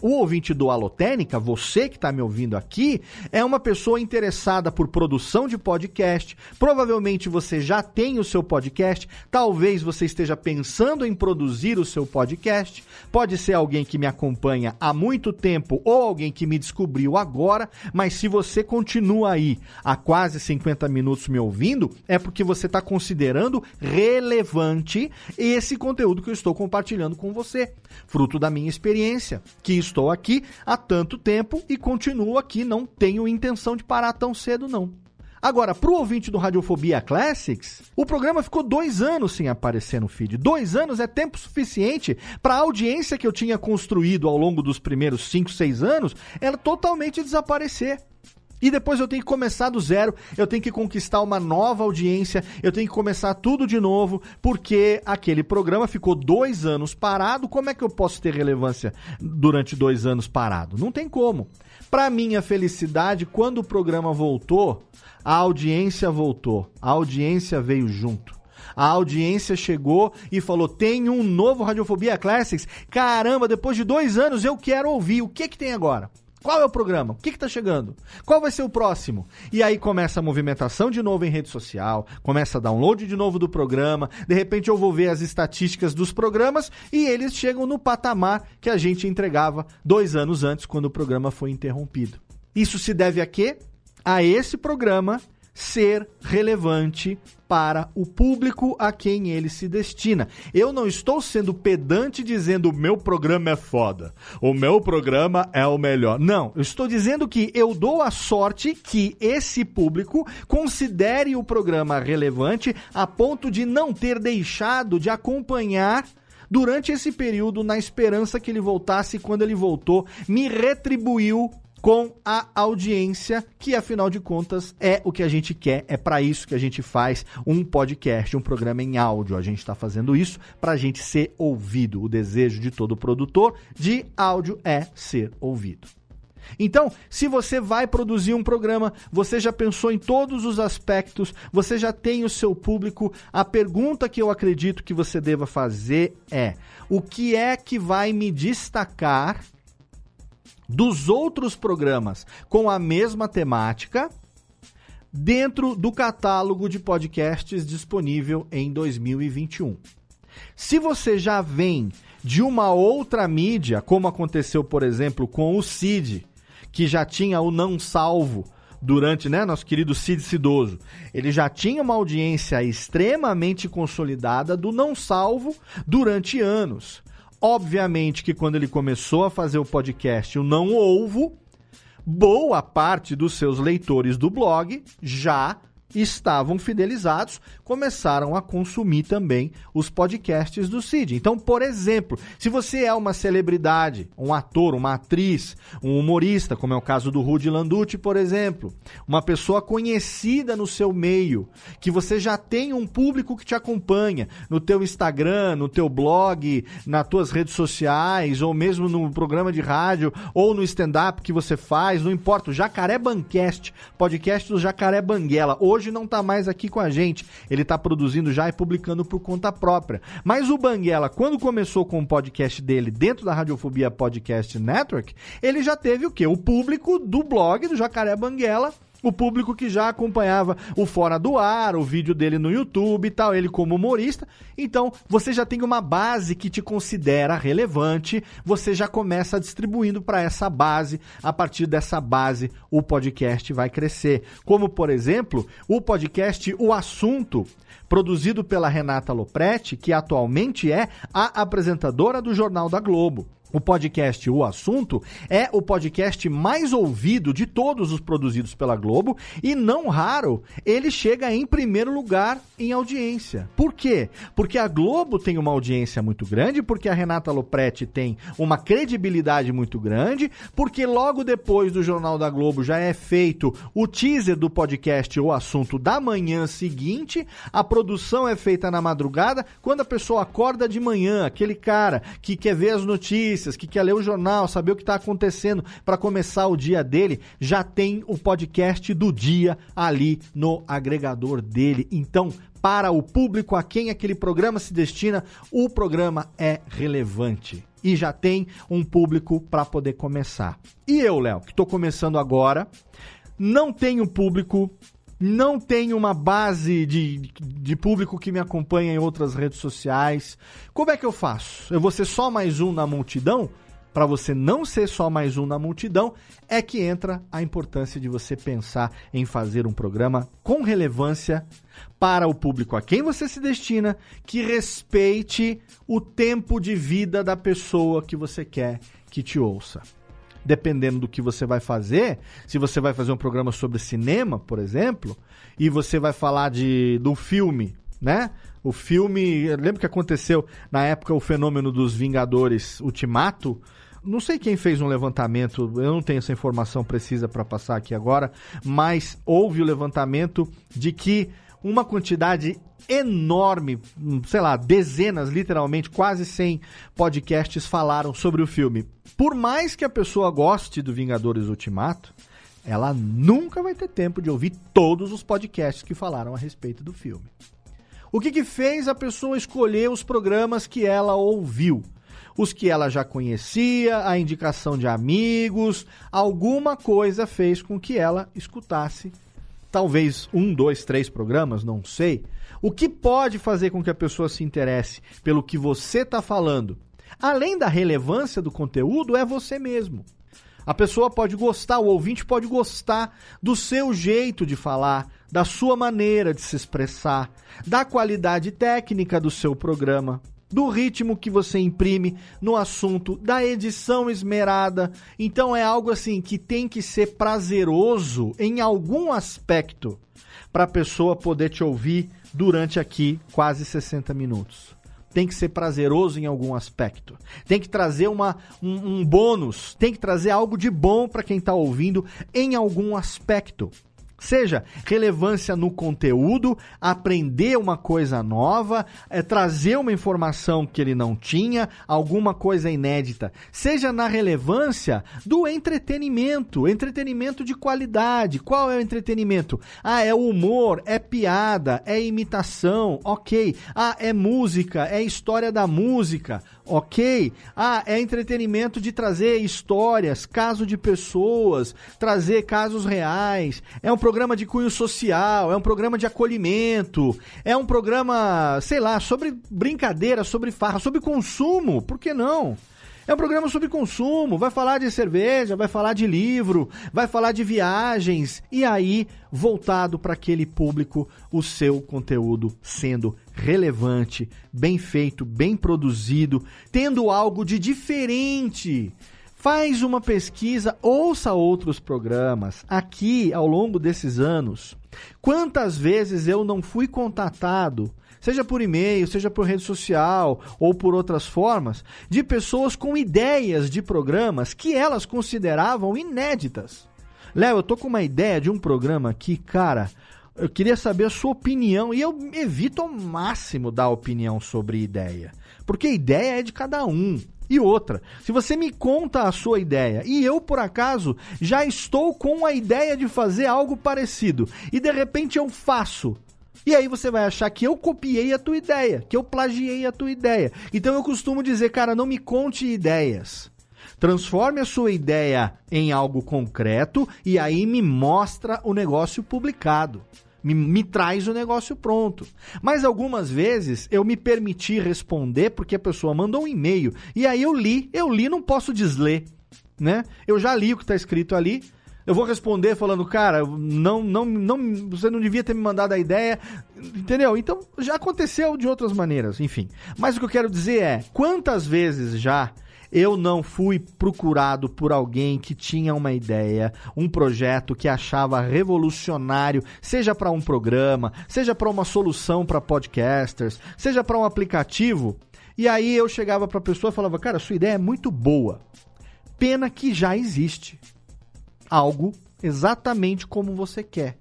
O ouvinte do Alotênica, você que está me ouvindo aqui, é uma pessoa interessada por produção de podcast. Provavelmente você já tem o seu podcast, talvez você esteja pensando em produzir o seu podcast. Pode ser alguém que me acompanha há muito tempo ou alguém que me descobriu agora, mas se você continua aí há quase 50 minutos me ouvindo, é porque você está considerando relevante esse conteúdo que eu estou compartilhando com você, fruto da minha experiência, que estou aqui há tanto tempo e continuo aqui, não tenho intenção de parar tão cedo não. Agora, para o ouvinte do Radiofobia Classics, o programa ficou dois anos sem aparecer no feed. Dois anos é tempo suficiente para a audiência que eu tinha construído ao longo dos primeiros cinco, seis anos, ela totalmente desaparecer. E depois eu tenho que começar do zero, eu tenho que conquistar uma nova audiência, eu tenho que começar tudo de novo, porque aquele programa ficou dois anos parado. Como é que eu posso ter relevância durante dois anos parado? Não tem como. Para minha felicidade, quando o programa voltou, a audiência voltou, a audiência veio junto. A audiência chegou e falou: tem um novo Radiofobia Classics. Caramba, depois de dois anos eu quero ouvir. O que que tem agora? Qual é o programa? O que está chegando? Qual vai ser o próximo? E aí começa a movimentação de novo em rede social, começa a download de novo do programa, de repente eu vou ver as estatísticas dos programas e eles chegam no patamar que a gente entregava dois anos antes, quando o programa foi interrompido. Isso se deve a quê? A esse programa ser relevante para o público a quem ele se destina. Eu não estou sendo pedante dizendo o meu programa é foda, o meu programa é o melhor. Não, eu estou dizendo que eu dou a sorte que esse público considere o programa relevante a ponto de não ter deixado de acompanhar durante esse período na esperança que ele voltasse quando ele voltou me retribuiu com a audiência, que afinal de contas é o que a gente quer, é para isso que a gente faz um podcast, um programa em áudio. A gente está fazendo isso para a gente ser ouvido. O desejo de todo produtor de áudio é ser ouvido. Então, se você vai produzir um programa, você já pensou em todos os aspectos, você já tem o seu público. A pergunta que eu acredito que você deva fazer é: o que é que vai me destacar dos outros programas com a mesma temática dentro do catálogo de podcasts disponível em 2021. Se você já vem de uma outra mídia, como aconteceu, por exemplo, com o Cid, que já tinha o não salvo durante, né, nosso querido Cid Cidoso, ele já tinha uma audiência extremamente consolidada do não salvo durante anos. Obviamente que quando ele começou a fazer o podcast, o Não Ovo, boa parte dos seus leitores do blog já estavam fidelizados, começaram a consumir também os podcasts do Cid. Então, por exemplo, se você é uma celebridade, um ator, uma atriz, um humorista, como é o caso do Rudy Landucci, por exemplo, uma pessoa conhecida no seu meio, que você já tem um público que te acompanha no teu Instagram, no teu blog, nas tuas redes sociais, ou mesmo no programa de rádio, ou no stand-up que você faz, não importa, o Jacaré Bancast, podcast do Jacaré Banguela. Hoje hoje não está mais aqui com a gente. Ele está produzindo já e publicando por conta própria. Mas o Banguela, quando começou com o podcast dele dentro da Radiofobia Podcast Network, ele já teve o quê? O público do blog do Jacaré Banguela o público que já acompanhava o Fora do Ar, o vídeo dele no YouTube e tal, ele como humorista. Então, você já tem uma base que te considera relevante, você já começa distribuindo para essa base. A partir dessa base, o podcast vai crescer. Como, por exemplo, o podcast O Assunto, produzido pela Renata Lopretti, que atualmente é a apresentadora do Jornal da Globo. O podcast O Assunto é o podcast mais ouvido de todos os produzidos pela Globo e, não raro, ele chega em primeiro lugar em audiência. Por quê? Porque a Globo tem uma audiência muito grande, porque a Renata Lopretti tem uma credibilidade muito grande, porque logo depois do Jornal da Globo já é feito o teaser do podcast O Assunto da manhã seguinte, a produção é feita na madrugada, quando a pessoa acorda de manhã, aquele cara que quer ver as notícias notícias, que quer ler o jornal, saber o que está acontecendo para começar o dia dele, já tem o podcast do dia ali no agregador dele. Então, para o público a quem aquele programa se destina, o programa é relevante. e já tem um público para poder começar. E eu, Léo, que estou começando agora, não tenho público, não tenho uma base de, de público que me acompanha em outras redes sociais. Como é que eu faço? Eu vou ser só mais um na multidão? Para você não ser só mais um na multidão, é que entra a importância de você pensar em fazer um programa com relevância para o público a quem você se destina, que respeite o tempo de vida da pessoa que você quer que te ouça dependendo do que você vai fazer, se você vai fazer um programa sobre cinema, por exemplo, e você vai falar de, do filme, né? O filme. Lembra que aconteceu na época o fenômeno dos Vingadores Ultimato? Não sei quem fez um levantamento, eu não tenho essa informação precisa para passar aqui agora, mas houve o levantamento de que uma quantidade enorme, sei lá, dezenas, literalmente, quase 100 podcasts falaram sobre o filme. Por mais que a pessoa goste do Vingadores Ultimato, ela nunca vai ter tempo de ouvir todos os podcasts que falaram a respeito do filme. O que, que fez a pessoa escolher os programas que ela ouviu? Os que ela já conhecia, a indicação de amigos, alguma coisa fez com que ela escutasse talvez um, dois, três programas, não sei. O que pode fazer com que a pessoa se interesse pelo que você está falando, além da relevância do conteúdo, é você mesmo. A pessoa pode gostar, o ouvinte pode gostar do seu jeito de falar, da sua maneira de se expressar, da qualidade técnica do seu programa do ritmo que você imprime no assunto, da edição esmerada. Então é algo assim que tem que ser prazeroso em algum aspecto para a pessoa poder te ouvir durante aqui quase 60 minutos. Tem que ser prazeroso em algum aspecto. Tem que trazer uma, um, um bônus. Tem que trazer algo de bom para quem está ouvindo em algum aspecto. Seja relevância no conteúdo, aprender uma coisa nova, é, trazer uma informação que ele não tinha, alguma coisa inédita. Seja na relevância do entretenimento, entretenimento de qualidade. Qual é o entretenimento? Ah, é humor, é piada, é imitação, ok. Ah, é música, é história da música ok? Ah, é entretenimento de trazer histórias, casos de pessoas, trazer casos reais. É um programa de cunho social, é um programa de acolhimento, é um programa, sei lá, sobre brincadeira, sobre farra, sobre consumo, por que não? É um programa sobre consumo, vai falar de cerveja, vai falar de livro, vai falar de viagens e aí voltado para aquele público, o seu conteúdo sendo relevante, bem feito, bem produzido, tendo algo de diferente. Faz uma pesquisa, ouça outros programas. Aqui, ao longo desses anos, quantas vezes eu não fui contatado seja por e-mail, seja por rede social ou por outras formas, de pessoas com ideias de programas que elas consideravam inéditas. Léo, eu tô com uma ideia de um programa aqui, cara. Eu queria saber a sua opinião e eu evito ao máximo dar opinião sobre ideia, porque ideia é de cada um. E outra, se você me conta a sua ideia e eu, por acaso, já estou com a ideia de fazer algo parecido e de repente eu faço e aí você vai achar que eu copiei a tua ideia, que eu plagiei a tua ideia. Então eu costumo dizer, cara, não me conte ideias. Transforme a sua ideia em algo concreto e aí me mostra o negócio publicado. Me, me, traz o negócio pronto. Mas algumas vezes eu me permiti responder porque a pessoa mandou um e-mail e aí eu li, eu li, não posso desler, né? Eu já li o que está escrito ali, eu vou responder falando, cara, não, não, não, você não devia ter me mandado a ideia, entendeu? Então já aconteceu de outras maneiras, enfim. Mas o que eu quero dizer é, quantas vezes já eu não fui procurado por alguém que tinha uma ideia, um projeto que achava revolucionário, seja para um programa, seja para uma solução para podcasters, seja para um aplicativo, e aí eu chegava para a pessoa e falava: "Cara, sua ideia é muito boa. Pena que já existe." Algo exatamente como você quer.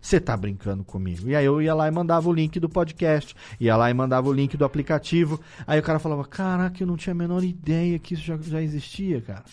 Você tá brincando comigo? E aí eu ia lá e mandava o link do podcast, ia lá e mandava o link do aplicativo. Aí o cara falava: Caraca, eu não tinha a menor ideia que isso já, já existia, cara.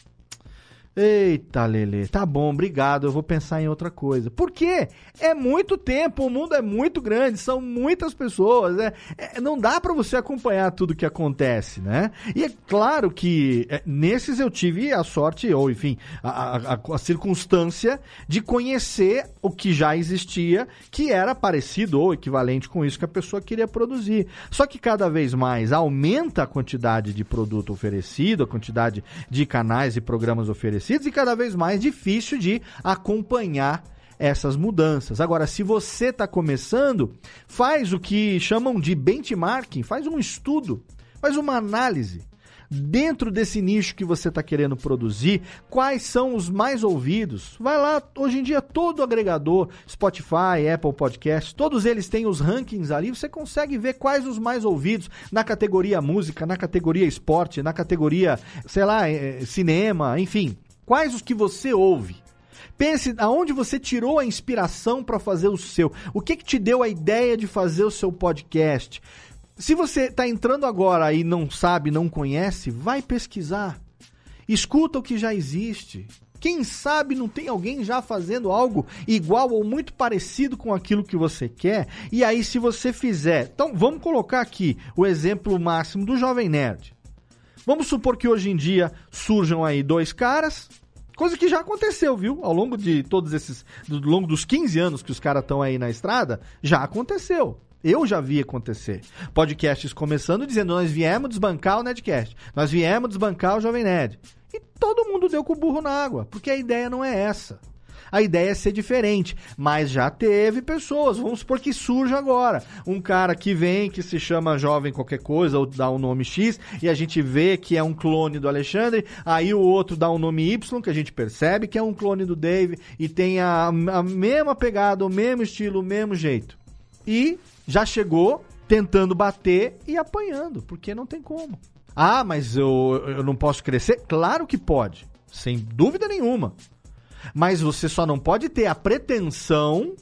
Eita, Lele, tá bom, obrigado, eu vou pensar em outra coisa. Por quê? É muito tempo, o mundo é muito grande, são muitas pessoas, né? É, não dá para você acompanhar tudo que acontece, né? E é claro que é, nesses eu tive a sorte, ou enfim, a, a, a, circunstância de conhecer o que já existia, que era parecido ou equivalente com isso que a pessoa queria produzir. Só que cada vez mais aumenta a quantidade de produto oferecido, a quantidade de canais e programas oferecidos oferecidos e cada vez mais difícil de acompanhar essas mudanças. Agora, se você está começando, faz o que chamam de benchmarking, faz um estudo, faz uma análise. Dentro desse nicho que você está querendo produzir, quais são os mais ouvidos? Vai lá, hoje em dia, todo agregador, Spotify, Apple Podcasts, todos eles têm os rankings ali. Você consegue ver quais os mais ouvidos na categoria música, na categoria esporte, na categoria, sei lá, eh, cinema, enfim. Quais os que você ouve? Pense aonde você tirou a inspiração para fazer o seu. O que, que te deu a ideia de fazer o seu podcast? Se você está entrando agora e não sabe, não conhece, vai pesquisar. Escuta o que já existe. Quem sabe não tem alguém já fazendo algo igual ou muito parecido com aquilo que você quer? E aí, se você fizer. Então, vamos colocar aqui o exemplo máximo do Jovem Nerd. Vamos supor que hoje em dia surjam aí dois caras, coisa que já aconteceu, viu? Ao longo de todos esses. Ao longo dos 15 anos que os caras estão aí na estrada, já aconteceu. Eu já vi acontecer. Podcasts começando dizendo: nós viemos desbancar o Nedcast, nós viemos desbancar o Jovem Nerd. E todo mundo deu com o burro na água, porque a ideia não é essa. A ideia é ser diferente, mas já teve pessoas. Vamos supor que surja agora um cara que vem, que se chama Jovem qualquer coisa, ou dá um nome X, e a gente vê que é um clone do Alexandre, aí o outro dá um nome Y, que a gente percebe que é um clone do Dave, e tem a, a mesma pegada, o mesmo estilo, o mesmo jeito. E já chegou tentando bater e apanhando, porque não tem como. Ah, mas eu, eu não posso crescer? Claro que pode, sem dúvida nenhuma. Mas você só não pode ter a pretensão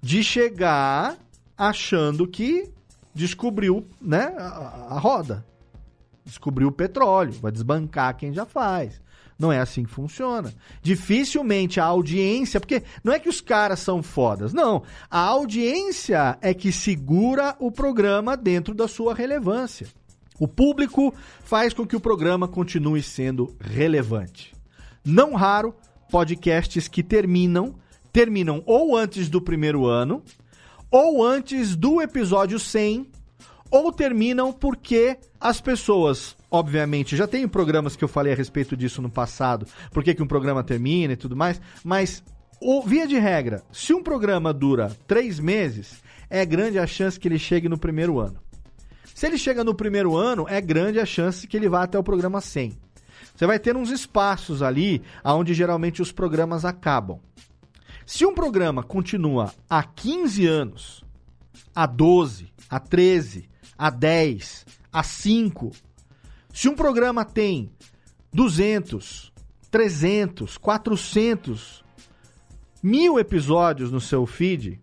de chegar achando que descobriu né, a, a roda. Descobriu o petróleo, vai desbancar quem já faz. Não é assim que funciona. Dificilmente a audiência, porque não é que os caras são fodas, não. A audiência é que segura o programa dentro da sua relevância. O público faz com que o programa continue sendo relevante. Não raro, podcasts que terminam, terminam ou antes do primeiro ano, ou antes do episódio 100, ou terminam porque as pessoas, obviamente, já tem programas que eu falei a respeito disso no passado, por que um programa termina e tudo mais, mas o, via de regra, se um programa dura três meses, é grande a chance que ele chegue no primeiro ano. Se ele chega no primeiro ano, é grande a chance que ele vá até o programa 100. Você vai ter uns espaços ali onde geralmente os programas acabam. Se um programa continua há 15 anos, há 12, há 13, há 10, há 5, se um programa tem 200, 300, 400, mil episódios no seu feed,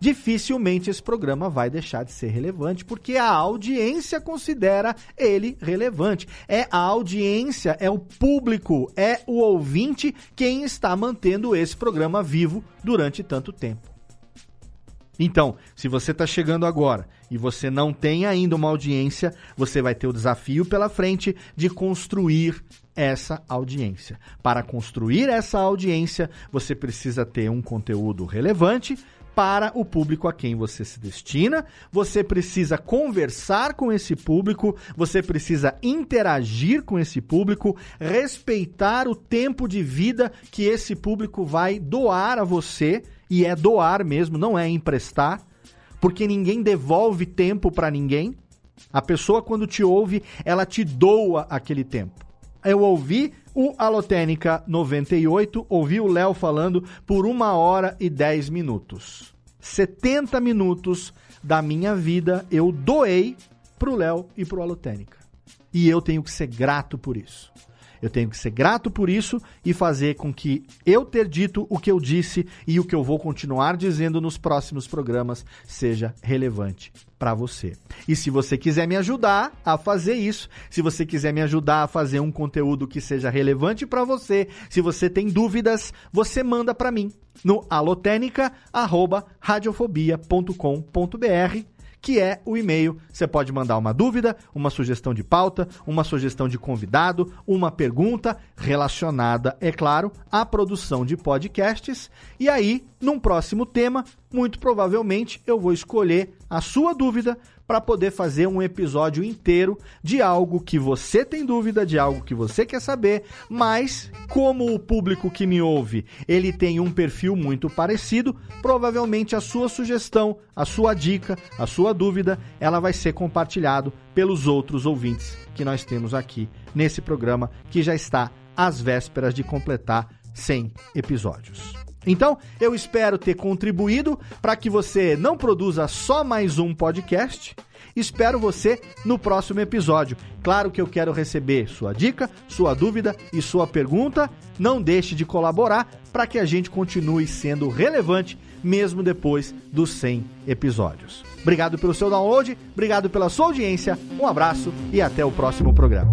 dificilmente esse programa vai deixar de ser relevante, porque a audiência considera ele relevante. É a audiência, é o público, é o ouvinte quem está mantendo esse programa vivo durante tanto tempo. Então, se você está chegando agora e você não tem ainda uma audiência, você vai ter o desafio pela frente de construir essa audiência. Para construir essa audiência, você precisa ter um conteúdo relevante, para o público a quem você se destina. Você precisa conversar com esse público, você precisa interagir com esse público, respeitar o tempo de vida que esse público vai doar a você, e é doar mesmo, não é emprestar, porque ninguém devolve tempo para ninguém. A pessoa, quando te ouve, ela te doa aquele tempo. Eu ouvi o Alotênica 98, ouvi o Léo falando por uma hora e 10 minutos. 70 minutos da minha vida eu doei pro Léo e pro Alotênica. E eu tenho que ser grato por isso. Eu tenho que ser grato por isso e fazer com que eu ter dito o que eu disse e o que eu vou continuar dizendo nos próximos programas seja relevante para você. E se você quiser me ajudar a fazer isso, se você quiser me ajudar a fazer um conteúdo que seja relevante para você, se você tem dúvidas, você manda para mim no alotênica@radiofobia.com.br que é o e-mail. Você pode mandar uma dúvida, uma sugestão de pauta, uma sugestão de convidado, uma pergunta relacionada, é claro, à produção de podcasts. E aí, num próximo tema, muito provavelmente eu vou escolher a sua dúvida para poder fazer um episódio inteiro de algo que você tem dúvida, de algo que você quer saber, mas como o público que me ouve, ele tem um perfil muito parecido, provavelmente a sua sugestão, a sua dica, a sua dúvida, ela vai ser compartilhado pelos outros ouvintes que nós temos aqui nesse programa que já está às vésperas de completar 100 episódios. Então, eu espero ter contribuído para que você não produza só mais um podcast. Espero você no próximo episódio. Claro que eu quero receber sua dica, sua dúvida e sua pergunta. Não deixe de colaborar para que a gente continue sendo relevante mesmo depois dos 100 episódios. Obrigado pelo seu download, obrigado pela sua audiência, um abraço e até o próximo programa.